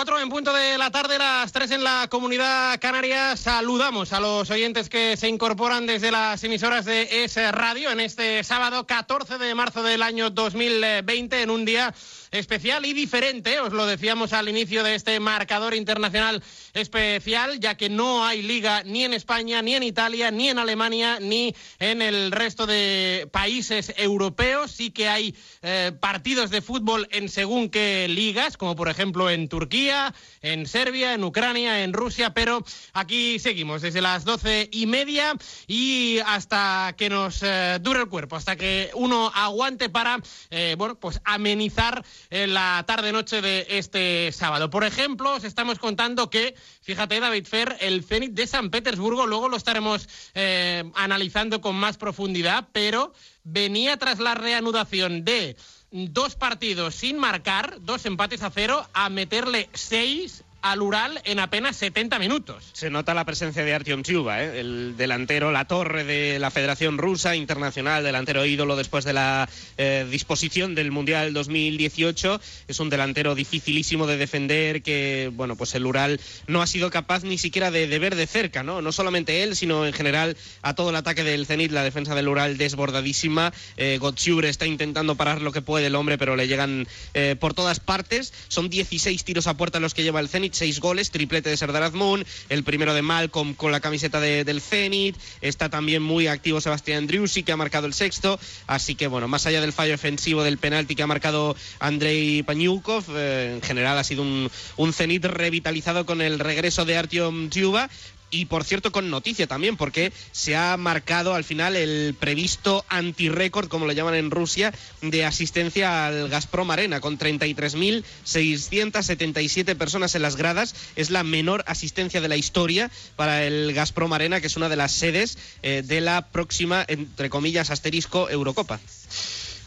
4 en punto de la tarde, las 3 en la comunidad canaria. Saludamos a los oyentes que se incorporan desde las emisoras de S Radio en este sábado 14 de marzo del año 2020, en un día especial y diferente. Os lo decíamos al inicio de este marcador internacional especial, ya que no hay liga ni en España, ni en Italia, ni en Alemania, ni en el resto de países europeos. Sí que hay eh, partidos de fútbol en según qué ligas, como por ejemplo en Turquía, en Serbia, en Ucrania, en Rusia, pero aquí seguimos desde las doce y media y hasta que nos eh, dure el cuerpo, hasta que uno aguante para, eh, bueno, pues amenizar en la tarde-noche de este sábado. Por ejemplo, os estamos contando que, fíjate, David Fer, el Zenit de San Petersburgo, luego lo estaremos eh, analizando con más profundidad, pero venía tras la reanudación de dos partidos sin marcar, dos empates a cero, a meterle seis al Ural en apenas 70 minutos. Se nota la presencia de Artyom Chuba, ¿eh? el delantero, la torre de la Federación Rusa Internacional, delantero ídolo después de la eh, disposición del Mundial 2018. Es un delantero dificilísimo de defender que, bueno, pues el Ural no ha sido capaz ni siquiera de, de ver de cerca, ¿no? No solamente él, sino en general a todo el ataque del Zenit, la defensa del Ural desbordadísima. Eh, está intentando parar lo que puede el hombre, pero le llegan eh, por todas partes. Son 16 tiros a puerta los que lleva el Zenit seis goles, triplete de Serdar Azmoun, el primero de Malcolm con la camiseta de- del Zenit, está también muy activo Sebastián Driussi que ha marcado el sexto, así que bueno, más allá del fallo ofensivo del penalti que ha marcado Andrei Paniukov, eh, en general ha sido un, Zenit revitalizado con el regreso de Artyom Dzyuba, y por cierto, con noticia también, porque se ha marcado al final el previsto anti-récord, como lo llaman en Rusia, de asistencia al Gazprom Arena, con 33.677 personas en las gradas. Es la menor asistencia de la historia para el Gazprom Arena, que es una de las sedes eh, de la próxima, entre comillas, asterisco Eurocopa.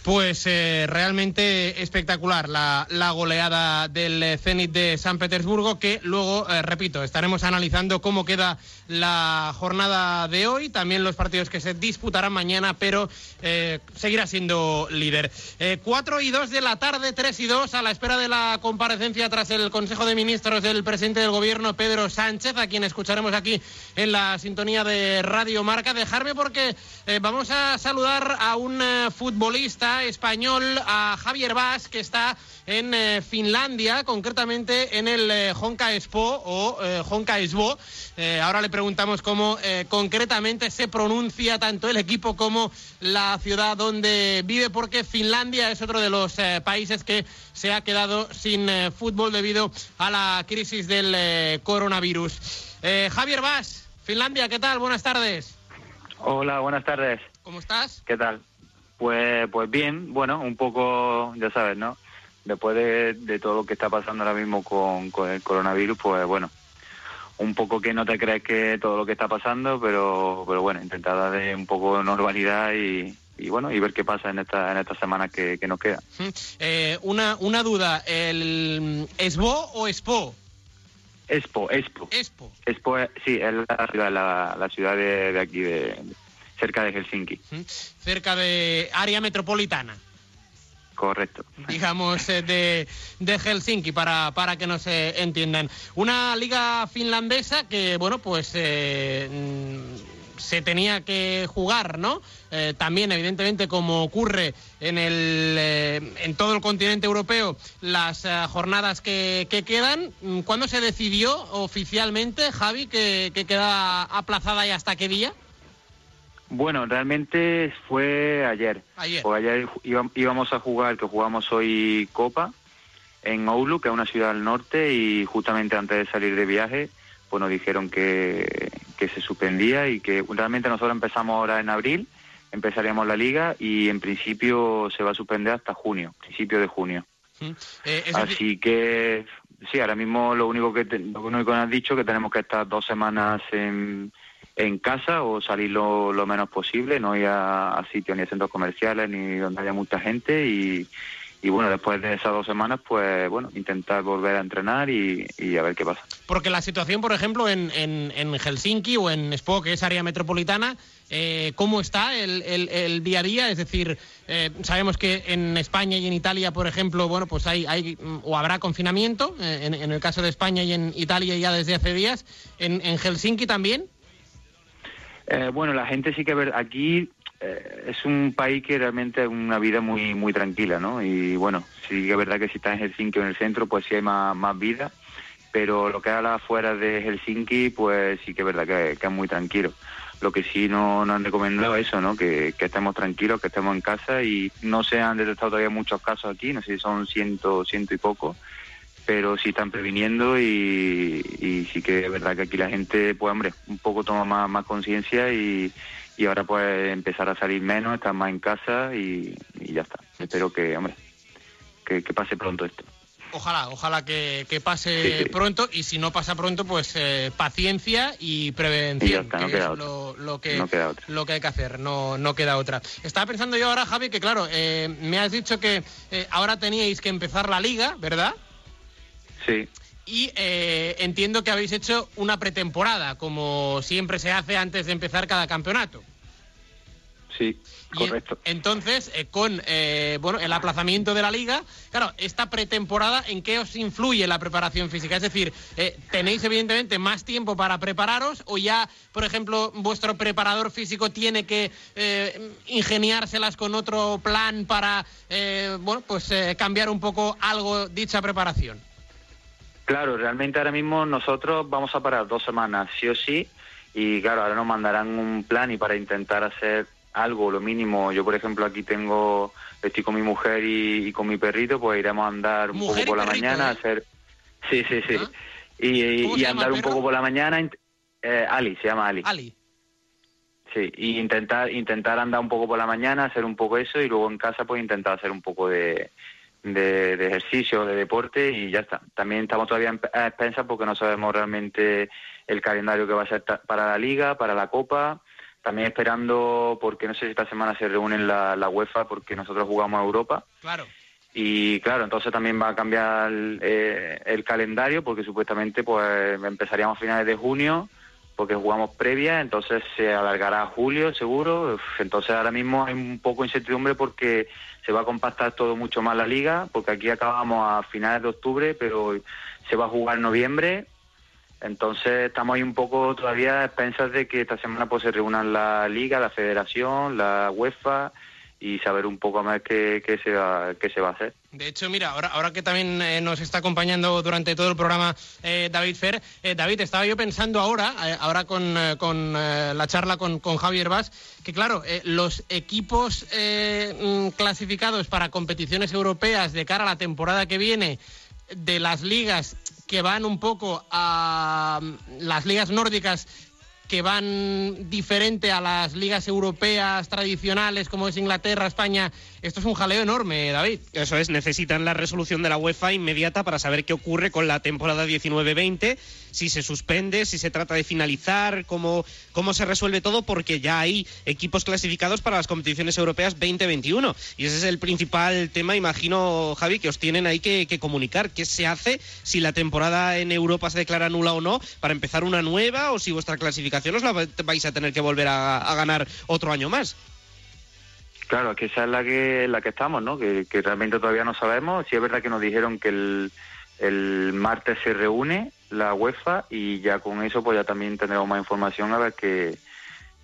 Pues eh, realmente espectacular la, la goleada del eh, Zenit de San Petersburgo, que luego, eh, repito, estaremos analizando cómo queda la jornada de hoy, también los partidos que se disputarán mañana, pero eh, seguirá siendo líder. Eh, 4 y 2 de la tarde, 3 y 2, a la espera de la comparecencia tras el Consejo de Ministros del presidente del Gobierno, Pedro Sánchez, a quien escucharemos aquí en la sintonía de Radio Marca. Dejarme porque eh, vamos a saludar a un eh, futbolista español, a Javier Vaz, que está en eh, Finlandia, concretamente en el eh, Honka Expo o eh, Honka Esbo. Eh, ahora le preguntamos cómo concretamente se pronuncia tanto el equipo como la ciudad donde vive, porque Finlandia es otro de los eh, países que se ha quedado sin fútbol debido a la crisis del coronavirus. Javier Vaz, Finlandia, ¿qué tal? Buenas tardes. Hola, buenas tardes. ¿Cómo estás? ¿Qué tal? Pues, pues bien, bueno, un poco, ya sabes, ¿no? Después de, de todo lo que está pasando ahora mismo con, con el coronavirus, pues bueno, un poco que no te crees que todo lo que está pasando, pero, pero bueno, intentar darle un poco de normalidad y, y bueno, y ver qué pasa en esta, en estas semanas que, que nos quedan. Eh, una, una duda, ¿el Esbo o Expo? Expo, Expo. Expo. Expo, sí, es la ciudad, la, la ciudad de, de aquí, de, cerca de Helsinki. cerca de área metropolitana, Correcto. digamos, eh, de, Helsinki, para, para que nos eh, entiendan. Una liga finlandesa que, bueno, pues eh, mm, se tenía que jugar, ¿no? También, evidentemente, como ocurre en, el, en todo el continente europeo, las jornadas que, que quedan. Mm, ¿Cuándo se decidió oficialmente, Javi, que, que queda aplazada y hasta qué día? Bueno, realmente fue ayer. Ayer. Porque ayer íbamos a jugar, que jugamos hoy Copa, en Oulu, que es una ciudad al norte, y justamente antes de salir de viaje, pues nos dijeron que, que se suspendía y que realmente nosotros empezamos ahora en abril, empezaríamos la liga y en principio se va a suspender hasta junio, principio de junio. Eh, Así que sí, ahora mismo lo único que te- lo único que nos han dicho que tenemos que estar dos semanas en, en casa o salir lo, lo menos posible, no ir a, a sitios ni a centros comerciales ni donde haya mucha gente y, y bueno, después de esas dos semanas, pues bueno, intentar volver a entrenar y, a ver qué pasa. Porque la situación, por ejemplo, en, en- en Helsinki o en Espoo, que es área metropolitana, eh, ¿cómo está el, el- el día a día? Es decir, eh, sabemos que en España y en Italia, por ejemplo, bueno, pues hay, hay o habrá confinamiento, eh, en, en el caso de España y en Italia ya desde hace días. ¿En, en Helsinki también? Eh, bueno, la gente sí que ver aquí eh, es un país que realmente es una vida muy muy tranquila, ¿no? Y bueno, sí que es verdad que si estás en Helsinki o en el centro, pues sí hay más, más vida, pero lo que hay a las afueras de Helsinki, pues sí que es verdad que, es muy tranquilo. Lo que sí no nos han recomendado es eso, ¿no? Que, que estemos tranquilos, que estemos en casa y no se han detectado todavía muchos casos aquí, no sé si son ciento, ciento y poco, pero sí están previniendo y, y sí que es verdad que aquí la gente, pues hombre, un poco toma más, más conciencia y, y ahora pues empezar a salir menos, estar más en casa y, y ya está. Espero que, hombre, que, que pase pronto esto. Ojalá, ojalá que, que pase Sí, sí. pronto y si no pasa pronto, pues eh, paciencia y prevención, está, no que es lo, lo que, No lo que hay que hacer, no, no queda otra. Estaba pensando yo ahora, Javi, que claro, eh, me has dicho que eh, ahora teníais que empezar la liga, ¿verdad? Sí. Y eh, entiendo que habéis hecho una pretemporada, como siempre se hace antes de empezar cada campeonato. Sí, Y correcto. entonces, eh, con eh, bueno el aplazamiento de la liga, claro, esta pretemporada, ¿en qué os influye la preparación física? Es decir, eh, ¿tenéis evidentemente más tiempo para prepararos o ya, por ejemplo, vuestro preparador físico tiene que eh, ingeniárselas con otro plan para, eh, bueno, pues eh, cambiar un poco algo dicha preparación? Claro, realmente ahora mismo nosotros vamos a parar dos semanas, sí o sí, y claro, ahora nos mandarán un plan y para intentar hacer algo, lo mínimo, yo por ejemplo aquí tengo, estoy con mi mujer y, y con mi perrito, pues iremos a andar un Mujer poco por la perrito, mañana, a ¿eh? hacer... Sí, sí, sí. Y, ¿Cómo y andar un poco por la mañana, eh, Ali, se llama Ali. Ali. Sí, y intentar, intentar andar un poco por la mañana, hacer un poco eso y luego en casa pues intentar hacer un poco de, de, de ejercicio, de deporte y ya está. También estamos todavía en- a expensas porque no sabemos realmente el calendario que va a ser para la liga, para la copa. También esperando, porque no sé si esta semana se reúnen la, la UEFA porque nosotros jugamos a Europa. Claro. Y claro, entonces también va a cambiar eh, el calendario porque supuestamente pues empezaríamos a finales de junio porque jugamos previa, entonces se alargará a julio seguro. Entonces ahora mismo hay un poco de incertidumbre porque se va a compactar todo mucho más la liga, porque aquí acabamos a finales de octubre, pero se va a jugar en noviembre. Entonces estamos ahí un poco todavía a expensas de que esta semana pues se reúnan la liga, la federación, la UEFA y saber un poco más qué, qué se, va, qué se va a hacer. De hecho, mira, ahora, ahora que también eh, nos está acompañando durante todo el programa eh, David Fer, eh, David, estaba yo pensando ahora, ahora con, con, la charla con, con Javier Vaz, que claro, los equipos mm, clasificados para competiciones europeas de cara a la temporada que viene de las ligas que van un poco a mm, las ligas nórdicas que van diferente a las ligas europeas tradicionales como es Inglaterra, España. Esto es un jaleo enorme, David. Eso es, necesitan la resolución de la UEFA inmediata para saber qué ocurre con la temporada 19-20, si se suspende, si se trata de finalizar, cómo, cómo se resuelve todo, porque ya hay equipos clasificados para las competiciones europeas 2021. Y ese es el principal tema, imagino, Javi, que os tienen ahí que, que comunicar. ¿Qué se hace si la temporada en Europa se declara nula o no para empezar una nueva o si vuestra clasificación os la vais a tener que volver a- a ganar otro año más? Claro, es que esa es la que, la que estamos, ¿no? Que, realmente todavía no sabemos. Sí es verdad que nos dijeron que el, el martes se reúne la UEFA y ya con eso pues ya también tendremos más información a ver qué,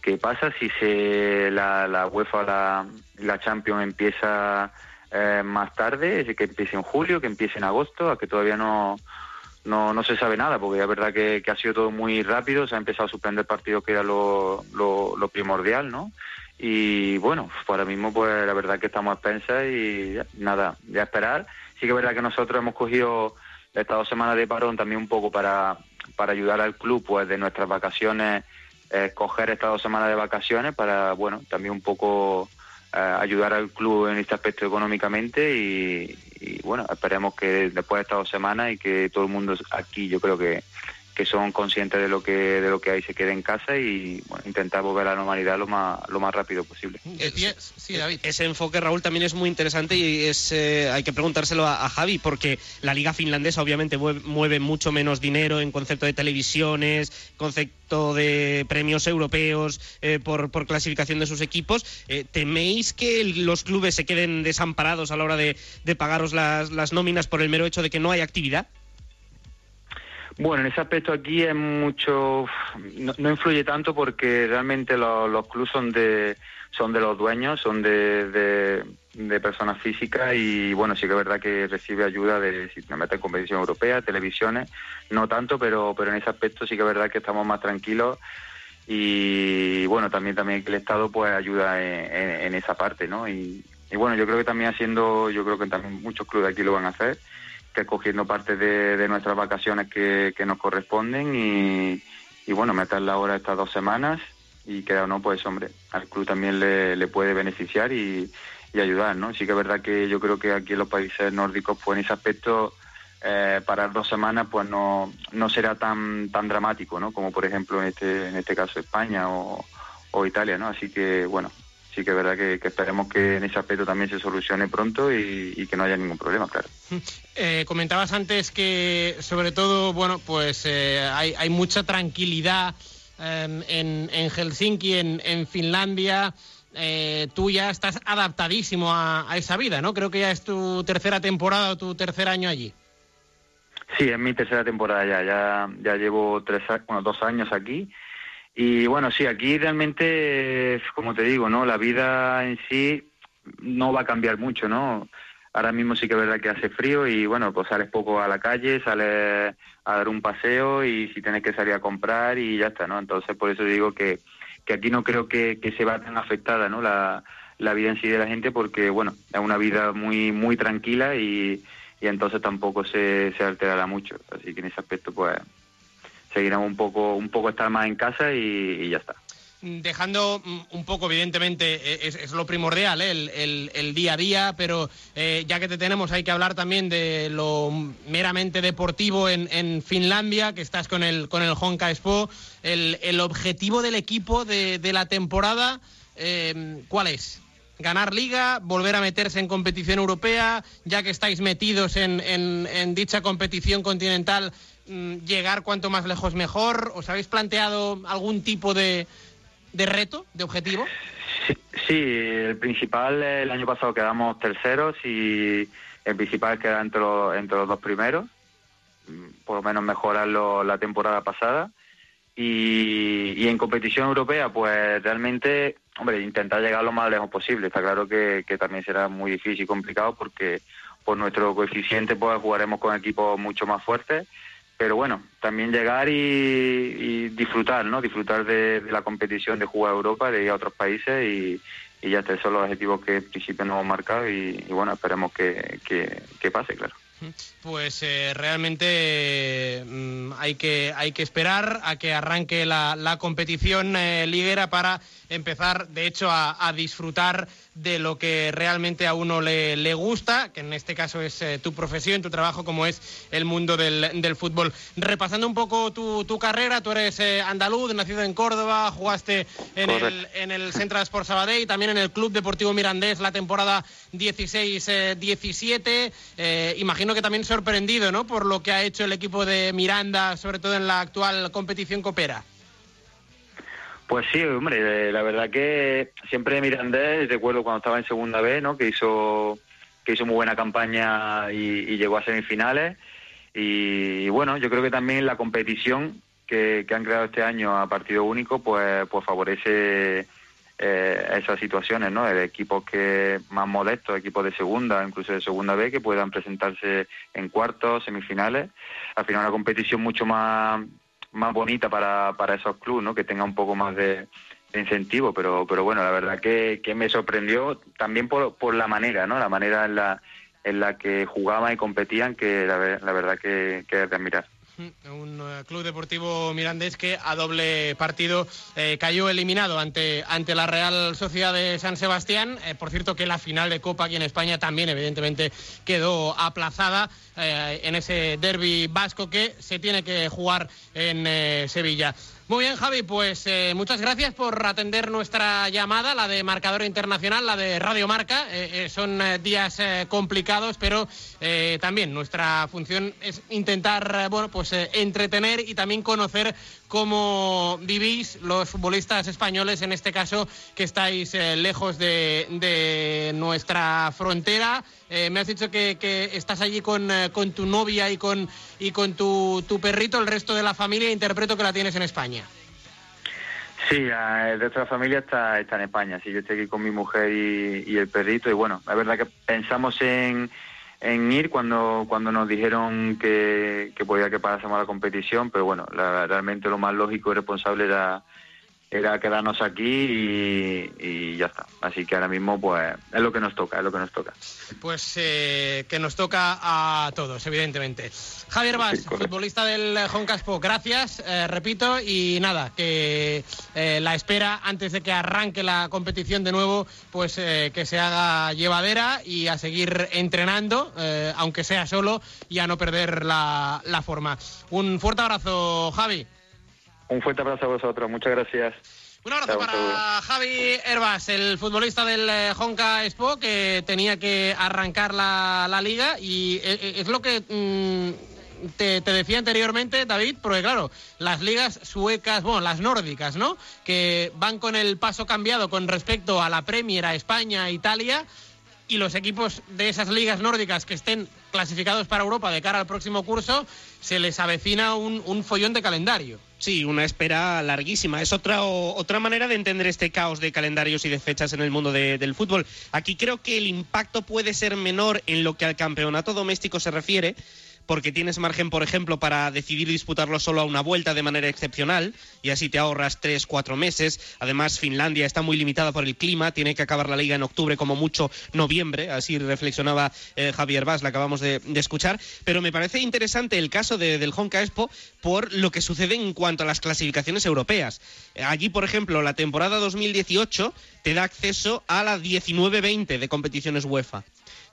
qué pasa. Si se la, la UEFA, la, la Champions empieza eh, más tarde, es que empiece en julio, que empiece en agosto, a que todavía no, no, no se sabe nada, porque es verdad que, ha sido todo muy rápido, se ha empezado a suspender partidos que era lo, lo primordial, ¿no? Y bueno, pues ahora mismo pues la verdad que estamos a expensas y nada, ya esperar. Sí que es verdad que nosotros hemos cogido estas dos semanas de parón también un poco para, para ayudar al club pues de nuestras vacaciones eh, coger estas dos semanas de vacaciones para, bueno, también un poco eh, ayudar al club en este aspecto económicamente y, y, bueno, esperemos que después de estas dos semanas y que todo el mundo aquí, yo creo que que son conscientes de lo que de lo que hay se quede en casa y bueno, intentar volver a la normalidad lo más lo más rápido posible. sí, David. Ese enfoque, Raúl, también es muy interesante y es eh, hay que preguntárselo a, a, Javi porque la liga finlandesa obviamente mueve, mueve, mucho menos dinero en concepto de televisiones, concepto de premios europeos eh, por, por, clasificación de sus equipos. Eh, ¿Teméis que el, los clubes se queden desamparados a la hora de, de pagaros las, las nóminas por el mero hecho de que no hay actividad? Bueno, en ese aspecto aquí es mucho, no, no influye tanto porque realmente los, los clubes son de son de los dueños, son de, de, personas físicas y bueno, sí que es verdad que recibe ayuda de si me mete en competición europea, televisiones, no tanto, pero pero en ese aspecto sí que es verdad que estamos más tranquilos y bueno, también también el Estado pues ayuda en, en, en esa parte, ¿no? Y, y bueno, yo creo que también haciendo, yo creo que también muchos clubes aquí lo van a hacer que cogiendo parte de, de nuestras vacaciones que, que, nos corresponden y, y bueno, meterla ahora estas dos semanas y que o no, pues hombre, al club también le, le puede beneficiar y, y, ayudar, ¿no? Sí que es verdad que yo creo que aquí en los países nórdicos, pues en ese aspecto, eh, parar dos semanas, pues no, no será tan tan dramático, ¿no? Como por ejemplo en este, en este caso España o, o Italia, ¿no? Así que bueno, sí que es verdad que, que, esperemos que en ese aspecto también se solucione pronto y, y que no haya ningún problema, claro. (laughs) Eh, comentabas antes que, sobre todo, bueno, pues eh, hay, hay, mucha tranquilidad eh, en, en, Helsinki, en, en Finlandia. tú ya estás adaptadísimo a, a, esa vida, ¿no? Creo que ya es tu tercera temporada o tu tercer año allí. Sí, es mi tercera temporada ya. Ya, ya llevo tres, bueno, dos años aquí. Y bueno, sí, aquí realmente, como te digo, ¿no? La vida en sí no va a cambiar mucho, ¿no? Ahora mismo sí que es verdad que hace frío y bueno, pues sales poco a la calle, sales a dar un paseo y si tienes que salir a comprar y ya está, ¿no? Entonces por eso digo que, que aquí no creo que, que se va tan afectada, ¿no? La, la vida en sí de la gente porque, bueno, es una vida muy, muy tranquila y, y entonces tampoco se, se alterará mucho. Así que en ese aspecto, pues, seguiremos un poco, un poco estar más en casa y, ya está. Dejando un poco, evidentemente, es, es lo primordial, ¿eh? el, el, día a día, pero eh, ya que te tenemos, hay que hablar también de lo meramente deportivo en, Finlandia, que estás con el, con el Honka Expo. El, objetivo del equipo de, la temporada, eh, ¿cuál es? ganar liga, volver a meterse en competición europea, ya que estáis metidos en, en, dicha competición continental, llegar cuanto más lejos mejor. ¿Os habéis planteado algún tipo de, de reto, de objetivo? Sí, el principal, el año pasado quedamos terceros y el principal queda entre los, entre los dos primeros, por lo menos mejorarlo la temporada pasada. Y, y, en competición europea, pues realmente, hombre, intentar llegar lo más lejos posible. Está claro que, que también será muy difícil y complicado porque por nuestro coeficiente pues jugaremos con equipos mucho más fuertes pero bueno, también llegar y, disfrutar, ¿no? Disfrutar de, la competición, de jugar a Europa, de ir a otros países y, y ya estos son los objetivos que en principio nos hemos marcado y, bueno, esperemos que, que, pase, claro. Pues eh, realmente mmm, hay, que, hay que esperar a que arranque la, la competición eh, liguera para empezar, de hecho, a, a disfrutar de lo que realmente a uno le, le gusta, que en este caso es eh, tu profesión, tu trabajo, como es el mundo del, del fútbol. Repasando un poco tu, tu carrera, tú eres eh, andaluz, nacido en Córdoba, jugaste en el, en el Central Sport Sabadell, también en el Club Deportivo Mirandés la temporada 16-17. Eh, imagino que también sorprendido ¿no? por lo que ha hecho el equipo de Miranda, sobre todo en la actual competición copera. Pues sí, hombre, la verdad que siempre Mirandés, recuerdo cuando estaba en segunda B, ¿no? Que hizo que hizo muy buena campaña y, llegó a semifinales. Y, y, bueno, yo creo que también la competición que, que, han creado este año a partido único, pues, pues favorece eh, esas situaciones, ¿no? De equipos que más modestos, equipos de segunda, incluso de segunda B, que puedan presentarse en cuartos, semifinales. Al final una competición mucho más más bonita para, para esos clubes, ¿no? Que tenga un poco más de, incentivo, pero, pero bueno, la verdad que, que me sorprendió también por, por la manera, ¿no? La manera en la, en la que jugaban y competían, que la, la verdad que, que es de admirar. Un eh, club deportivo mirandés que a doble partido eh, cayó eliminado ante, ante la Real Sociedad de San Sebastián. Eh, por cierto que la final de Copa aquí en España también evidentemente quedó aplazada en ese derby vasco que se tiene que jugar en Sevilla. Muy bien, Javi, pues eh, muchas gracias por atender nuestra llamada, la de Marcador Internacional, la de Radio Marca. Eh, eh, son días complicados, pero también nuestra función es intentar, bueno, pues entretener y también conocer cómo vivís los futbolistas españoles, en este caso, que estáis eh, lejos de, de nuestra frontera. Eh, me has dicho que, que estás allí con, eh, con tu novia y con, y con tu, tu perrito, el resto de la familia, interpreto que la tienes en España. Sí, el resto de la familia está, está en España. Sí, yo estoy aquí con mi mujer y, y el perrito. Y bueno, es verdad que pensamos en, en ir cuando, cuando nos dijeron que, que podía que parásemos la competición, pero bueno, la- realmente lo más lógico y responsable era, era quedarnos aquí y, y ya está. Así que ahora mismo pues es lo que nos toca, es lo que nos toca. Pues eh, que nos toca a todos, evidentemente. Javier Vaz, futbolista del Joncaspo, gracias, eh, repito, y nada, que eh, la espera antes de que arranque la competición de nuevo, pues eh, que se haga llevadera y a seguir entrenando, aunque sea solo, y a no perder la, la forma. Un fuerte abrazo, Javi. Un fuerte abrazo a vosotros, muchas gracias. Un abrazo para Javi Herbas, el futbolista del eh, Honka Expo, que tenía que arrancar la, la liga y eh, eh, es lo que mm, te, te decía anteriormente, David, porque claro, las ligas suecas, bueno, las nórdicas, ¿no? Que van con el paso cambiado con respecto a la Premier, a España, a Italia, y los equipos de esas ligas nórdicas que estén clasificados para Europa de cara al próximo curso, se les avecina un, un follón de calendario. Sí, una espera larguísima. Es otra, otra manera de entender este caos de calendarios y de fechas en el mundo de- del fútbol. Aquí creo que el impacto puede ser menor en lo que al campeonato doméstico se refiere, porque tienes margen, por ejemplo, para decidir disputarlo solo a una vuelta de manera excepcional, y así te ahorras tres, cuatro meses. Además, Finlandia está muy limitada por el clima, tiene que acabar la liga en octubre, como mucho noviembre, así reflexionaba eh, Javier Vaz, la acabamos de, escuchar. Pero me parece interesante el caso de- del Honka Expo por lo que sucede en cuanto a las clasificaciones europeas. Allí, por ejemplo, la temporada 2018 te da acceso a la 19-20 de competiciones UEFA.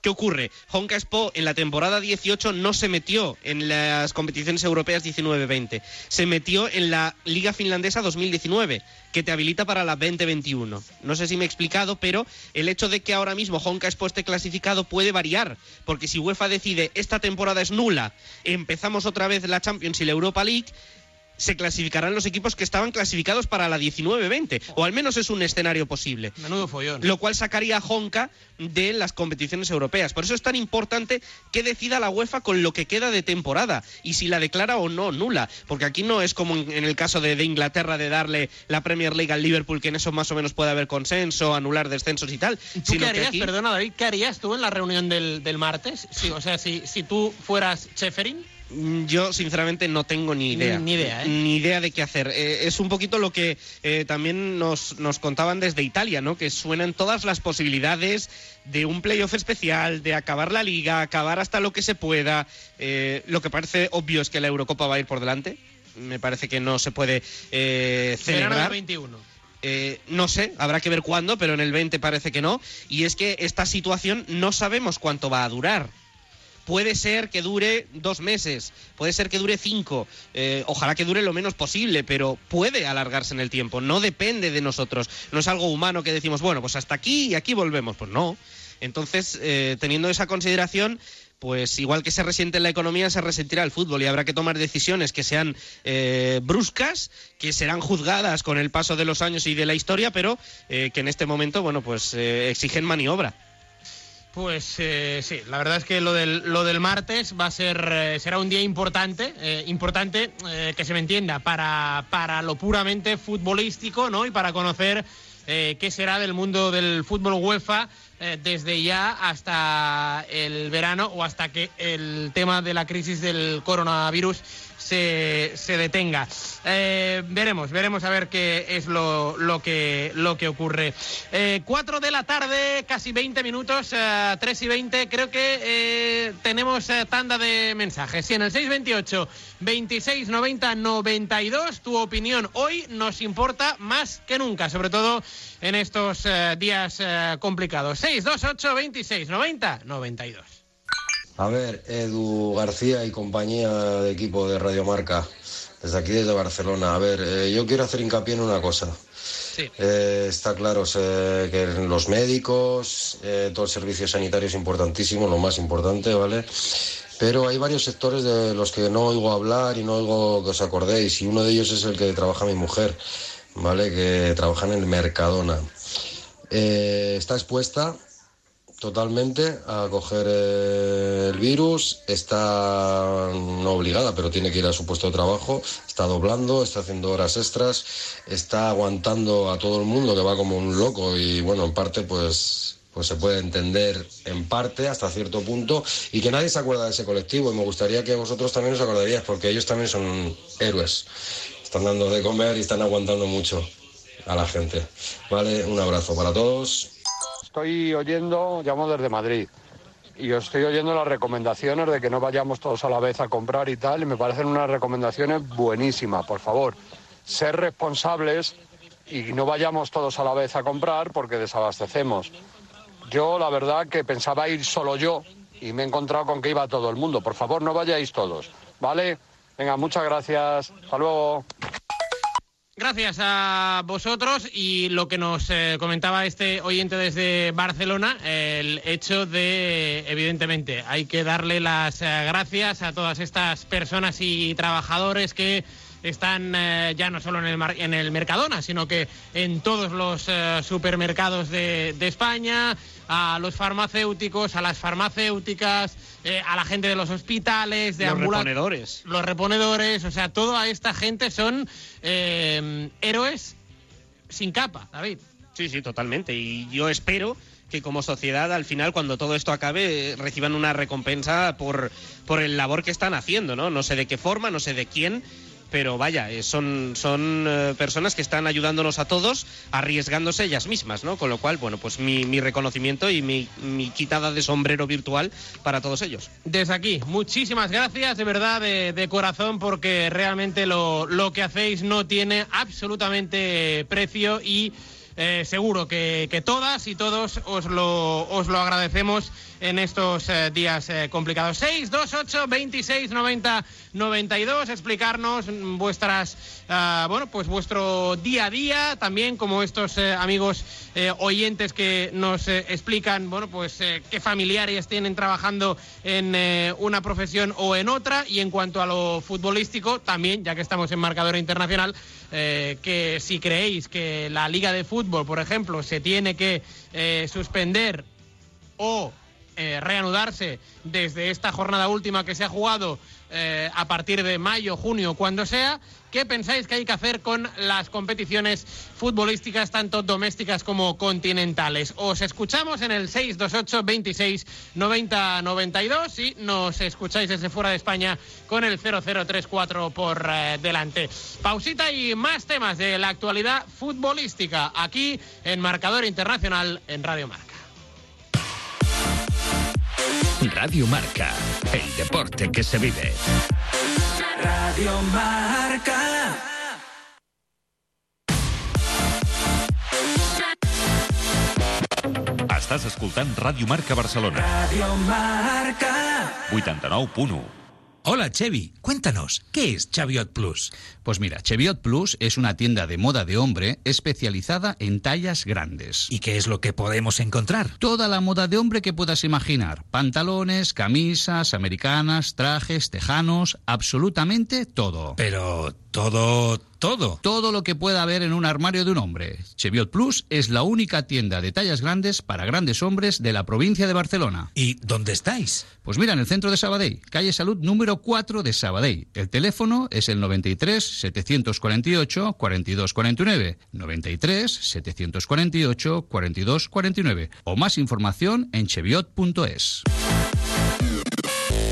¿Qué ocurre? Honka Expo en la temporada 18 no se metió en las competiciones europeas 19-20. Se metió en la Liga Finlandesa 2019, que te habilita para la 2021. No sé si me he explicado, pero el hecho de que ahora mismo Honka Expo esté clasificado puede variar, porque si UEFA decide esta temporada es nula, empezamos otra vez la Champions y la Europa League, se clasificarán los equipos que estaban clasificados para la 19-20, o al menos es un escenario posible. Menudo follón. Lo cual sacaría a Honka de las competiciones europeas. Por eso es tan importante que decida la UEFA con lo que queda de temporada y si la declara o no nula. Porque aquí no es como en el caso de, de Inglaterra de darle la Premier League al Liverpool, que en eso más o menos puede haber consenso, anular descensos y tal. ¿Tú sino qué que harías, aquí- perdona David, qué harías tú en la reunión del, del martes? Sí, o sea, si, si tú fueras Cheferin. Mm, Yo, sinceramente, no tengo ni idea. Ni idea, ¿eh? Ni idea de qué hacer. Eh, es un poquito lo que eh, también nos, nos contaban desde Italia, ¿no? Que suenan todas las posibilidades de un playoff especial, de acabar la liga, acabar hasta lo que se pueda. Lo que parece obvio es que la Eurocopa va a ir por delante. Me parece que no se puede celebrar. 21. Eh, no sé, habrá que ver cuándo, pero en el 20 parece que no. Y es que esta situación no sabemos cuánto va a durar. Puede ser que dure dos meses, puede ser que dure cinco, eh, ojalá que dure lo menos posible, pero puede alargarse en el tiempo, no depende de nosotros, no es algo humano que decimos, bueno, pues hasta aquí y aquí volvemos, pues no. Entonces, eh, teniendo esa consideración, pues igual que se resiente en la economía, se resentirá el fútbol y habrá que tomar decisiones que sean eh, bruscas, que serán juzgadas con el paso de los años y de la historia, pero que en este momento, bueno, pues exigen maniobra. Pues eh, sí, la verdad es que lo del, lo del martes va a ser eh, será un día importante, eh, importante eh, que se me entienda para, para lo puramente futbolístico, ¿no? Y para conocer qué será del mundo del fútbol UEFA desde ya hasta el verano o hasta que el tema de la crisis del coronavirus se, se detenga. Eh, veremos, veremos a ver qué es lo, lo, que, lo que ocurre. Eh, 4 de la tarde, casi 20 minutos, eh, 3 y 20. Creo que eh, tenemos eh, tanda de mensajes. Sí, en el 628 26 90 92, tu opinión hoy nos importa más que nunca, sobre todo en estos eh, días complicados. 628 26 90 92. A ver, Edu García y compañía de equipo de Radio Marca, desde aquí desde Barcelona. A ver, eh, yo quiero hacer hincapié en una cosa. Eh, está claro eh, que los médicos, eh, todo el servicio sanitario es importantísimo, lo más importante, ¿vale? Pero hay varios sectores de los que no oigo hablar y no oigo que os acordéis, y uno de ellos es el que trabaja mi mujer, ¿vale? Que trabaja en el Mercadona. Está expuesta totalmente a coger eh, el virus, está no obligada, pero tiene que ir a su puesto de trabajo, está doblando, está haciendo horas extras, está aguantando a todo el mundo que va como un loco y bueno, en parte pues pues se puede entender en parte hasta cierto punto y que nadie se acuerda de ese colectivo y me gustaría que vosotros también os acordaríais porque ellos también son héroes. Están dando de comer y están aguantando mucho a la gente. Vale, un abrazo para todos. Estoy oyendo, llamo desde Madrid, y os estoy oyendo las recomendaciones de que no vayamos todos a la vez a comprar y tal, y me parecen unas recomendaciones buenísimas. Por favor, ser responsables y no vayamos todos a la vez a comprar porque desabastecemos. Yo, la verdad, que pensaba ir solo yo y me he encontrado con que iba todo el mundo. Por favor, no vayáis todos, ¿vale? Venga, muchas gracias. Hasta luego. Gracias a vosotros y lo que nos eh, comentaba este oyente desde Barcelona, el hecho de, evidentemente, hay que darle las eh, gracias a todas estas personas y trabajadores que están eh, ya no solo en el, mar- en el Mercadona, sino que en todos los supermercados de, de España, a los farmacéuticos, a las farmacéuticas, eh, a la gente de los hospitales, de Los reponedores. los reponedores, o sea, toda esta gente son eh, héroes sin capa, David. Sí, sí, totalmente. Y yo espero que como sociedad al final cuando todo esto acabe reciban una recompensa por, por el labor que están haciendo, ¿no? No sé de qué forma, no sé de quién, pero vaya, eh, son, son eh, personas que están ayudándonos a todos, arriesgándose ellas mismas, ¿no? Con lo cual, bueno, pues mi, mi reconocimiento y mi, mi quitada de sombrero virtual para todos ellos. Desde aquí, muchísimas gracias de verdad, de, corazón, porque realmente lo, lo que hacéis no tiene absolutamente precio y eh, seguro que, que todas y todos os lo, os lo agradecemos en estos eh, días eh, complicados. 6, 2, 8, 26, 90, 92, explicarnos vuestras, ah, bueno, pues vuestro día a día, también como estos eh, amigos eh, oyentes que nos eh, explican, bueno, pues qué familiares tienen trabajando en una profesión o en otra. Y en cuanto a lo futbolístico, también, ya que estamos en marcador internacional, que si creéis que la Liga de Fútbol, por ejemplo, se tiene que suspender o eh, reanudarse desde esta jornada última que se ha jugado eh, a partir de mayo, junio, cuando sea. ¿Qué pensáis que hay que hacer con las competiciones futbolísticas, tanto domésticas como continentales? Os escuchamos en el 628 26 90 92 y nos escucháis desde fuera de España con el 0034 por eh, delante. Pausita y más temas de la actualidad futbolística aquí en Marcador Internacional en Radio Marca. Radio Marca, el deporte que se vive. Radio Marca. Estàs escoltant Ràdio Marca Barcelona. Radio Marca. 89.1. Hola, Chevy. Cuéntanos, ¿qué es Chaviot Plus? Pues mira, Cheviot Plus es una tienda de moda de hombre especializada en tallas grandes. ¿Y qué es lo que podemos encontrar? Toda la moda de hombre que puedas imaginar. Pantalones, camisas, americanas, trajes, tejanos, absolutamente todo. Pero, todo, todo. Todo lo que pueda haber en un armario de un hombre. Cheviot Plus es la única tienda de tallas grandes para grandes hombres de la provincia de Barcelona. ¿Y dónde estáis? Pues mira, en el centro de Sabadell, calle Salud número 4 de Sabadell. El teléfono es el 93 748 42 49. 93 748 42 49. O más información en cheviot.es.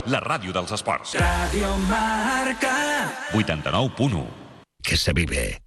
La ràdio dels esports. Radio Marca. 89.1. Que se vive.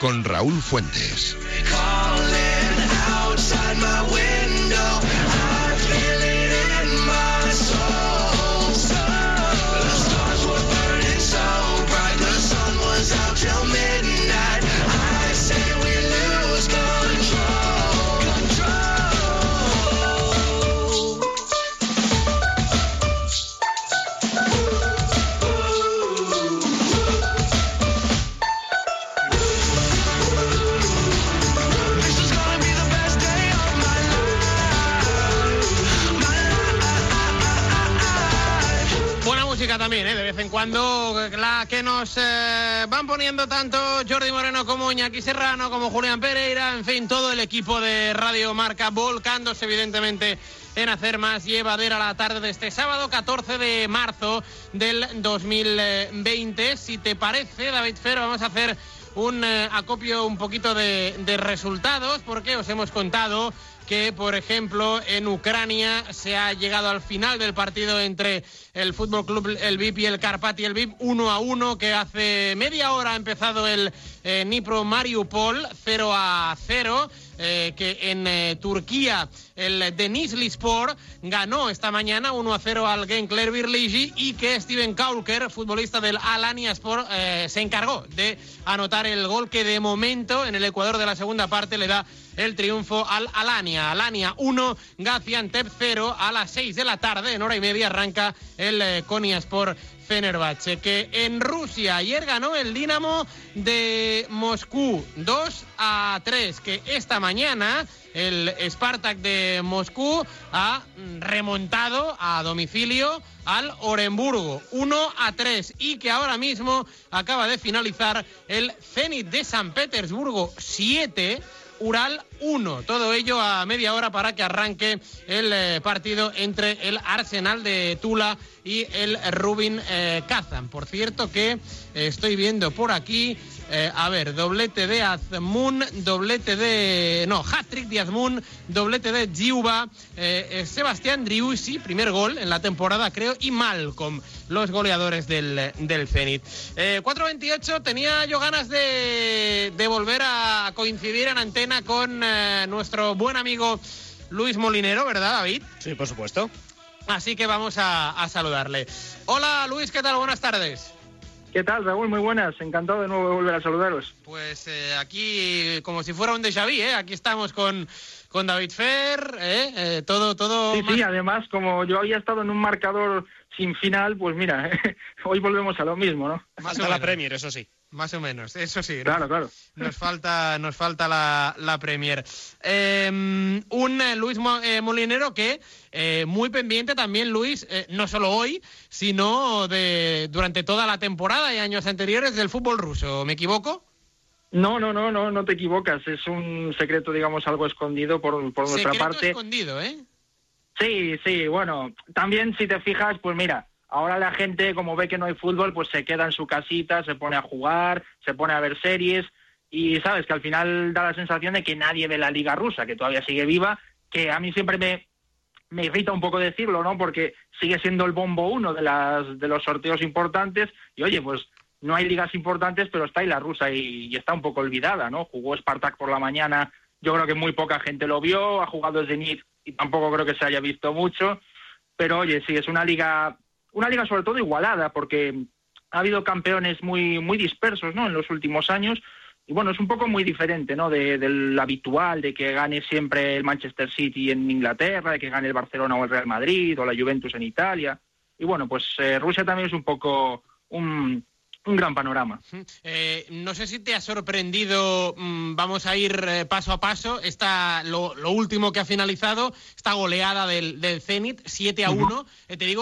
Con Raúl Fuentes. También, ¿eh? de vez en cuando, la que nos eh, van poniendo tanto Jordi Moreno como Iñaki Serrano, como Julián Pereira, en fin, todo el equipo de Radio Marca volcándose evidentemente en hacer más llevadera la tarde de este sábado 14 de marzo del 2020. Si te parece, David Fer, vamos a hacer un eh, acopio un poquito de resultados porque os hemos contado que, por ejemplo, en Ucrania se ha llegado al final del partido entre el Fútbol Club El VIP y el Karpati El VIP, 1 a 1, que hace media hora ha empezado el eh, Nipro Mariupol, 0 a 0. eh, que en eh, Turquía el Denizli Sport ganó esta mañana 1 a 0 al Genkler Birligi y que Steven Kaulker, futbolista del Alania Sport, eh, se encargó de anotar el gol que de momento en el Ecuador de la segunda parte le da el triunfo al Alania. Alania 1, Gaziantep 0 a las 6 de la tarde, en hora y media arranca el eh, Konya Sport Fenerbahce, que en Rusia ayer ganó el Dinamo de Moscú 2 a 3, que esta mañana el Spartak de Moscú ha remontado a domicilio al Orenburgo 1 a 3 y que ahora mismo acaba de finalizar el Zenit de San Petersburgo 7 Ural 1. Todo ello a media hora para que arranque el eh, partido entre el Arsenal de Tula y el Rubin eh, Kazan. Por cierto que eh, estoy viendo por aquí, eh, a ver, doblete de Azmun, doblete de... No, hat-trick de Azmun, doblete de Giuba, eh, eh, Sebastián Driussi, primer gol en la temporada creo, y Malcolm, los goleadores del, del Zenit. Eh, 4.28, tenía yo ganas de, de volver a coincidir en antena con nuestro buen amigo Luis Molinero, ¿verdad, David? Sí, por supuesto. Así que vamos a, a saludarle. Hola Luis, ¿qué tal? Buenas tardes. ¿Qué tal, Raúl? Muy buenas. Encantado de nuevo de volver a saludaros. Pues eh, aquí, como si fuera un déjà vu, ¿eh? Aquí estamos con, con David Fer, ¿eh? Eh, todo, todo... Sí, más- sí, además, como yo había estado en un marcador sin final, pues mira, (laughs) hoy volvemos a lo mismo, ¿no? Hasta la Premier, eso sí. Más o menos, eso sí. ¿no? Claro, claro. Nos falta, nos falta la, la Premier. Eh, un eh, Luis eh, Molinero que eh, muy pendiente también, Luis, eh, no solo hoy, sino de durante toda la temporada y años anteriores del fútbol ruso. ¿Me equivoco? No, no, no, no, no te equivocas. Es un secreto, digamos, algo escondido por, por nuestra Secreto parte. escondido, ¿eh? Sí, sí, bueno, también si te fijas, pues mira, ahora la gente como ve que no hay fútbol, pues se queda en su casita, se pone a jugar, se pone a ver series y sabes que al final da la sensación de que nadie ve la liga rusa, que todavía sigue viva, que a mí siempre me, me irrita un poco decirlo, ¿no? Porque sigue siendo el bombo uno de, las, de los sorteos importantes y oye, pues no hay ligas importantes, pero está ahí la rusa y, y está un poco olvidada, ¿no? Jugó Spartak por la mañana, yo creo que muy poca gente lo vio, ha jugado Zenit y tampoco creo que se haya visto mucho, pero oye, sí, es una liga, una liga sobre todo igualada, porque ha habido campeones muy, muy dispersos, ¿no? En los últimos años, y bueno, es un poco muy diferente, ¿no? De, del habitual, de que gane siempre el Manchester City en Inglaterra, de que gane el Barcelona o el Real Madrid, o la Juventus en Italia, y bueno, pues eh, Rusia también es un poco un, un gran panorama. Eh, no sé si te ha sorprendido, mm, vamos a ir eh, paso a paso, esta, lo, lo último que ha finalizado, esta goleada del, del Zenit, 7 a 1. Eh, te digo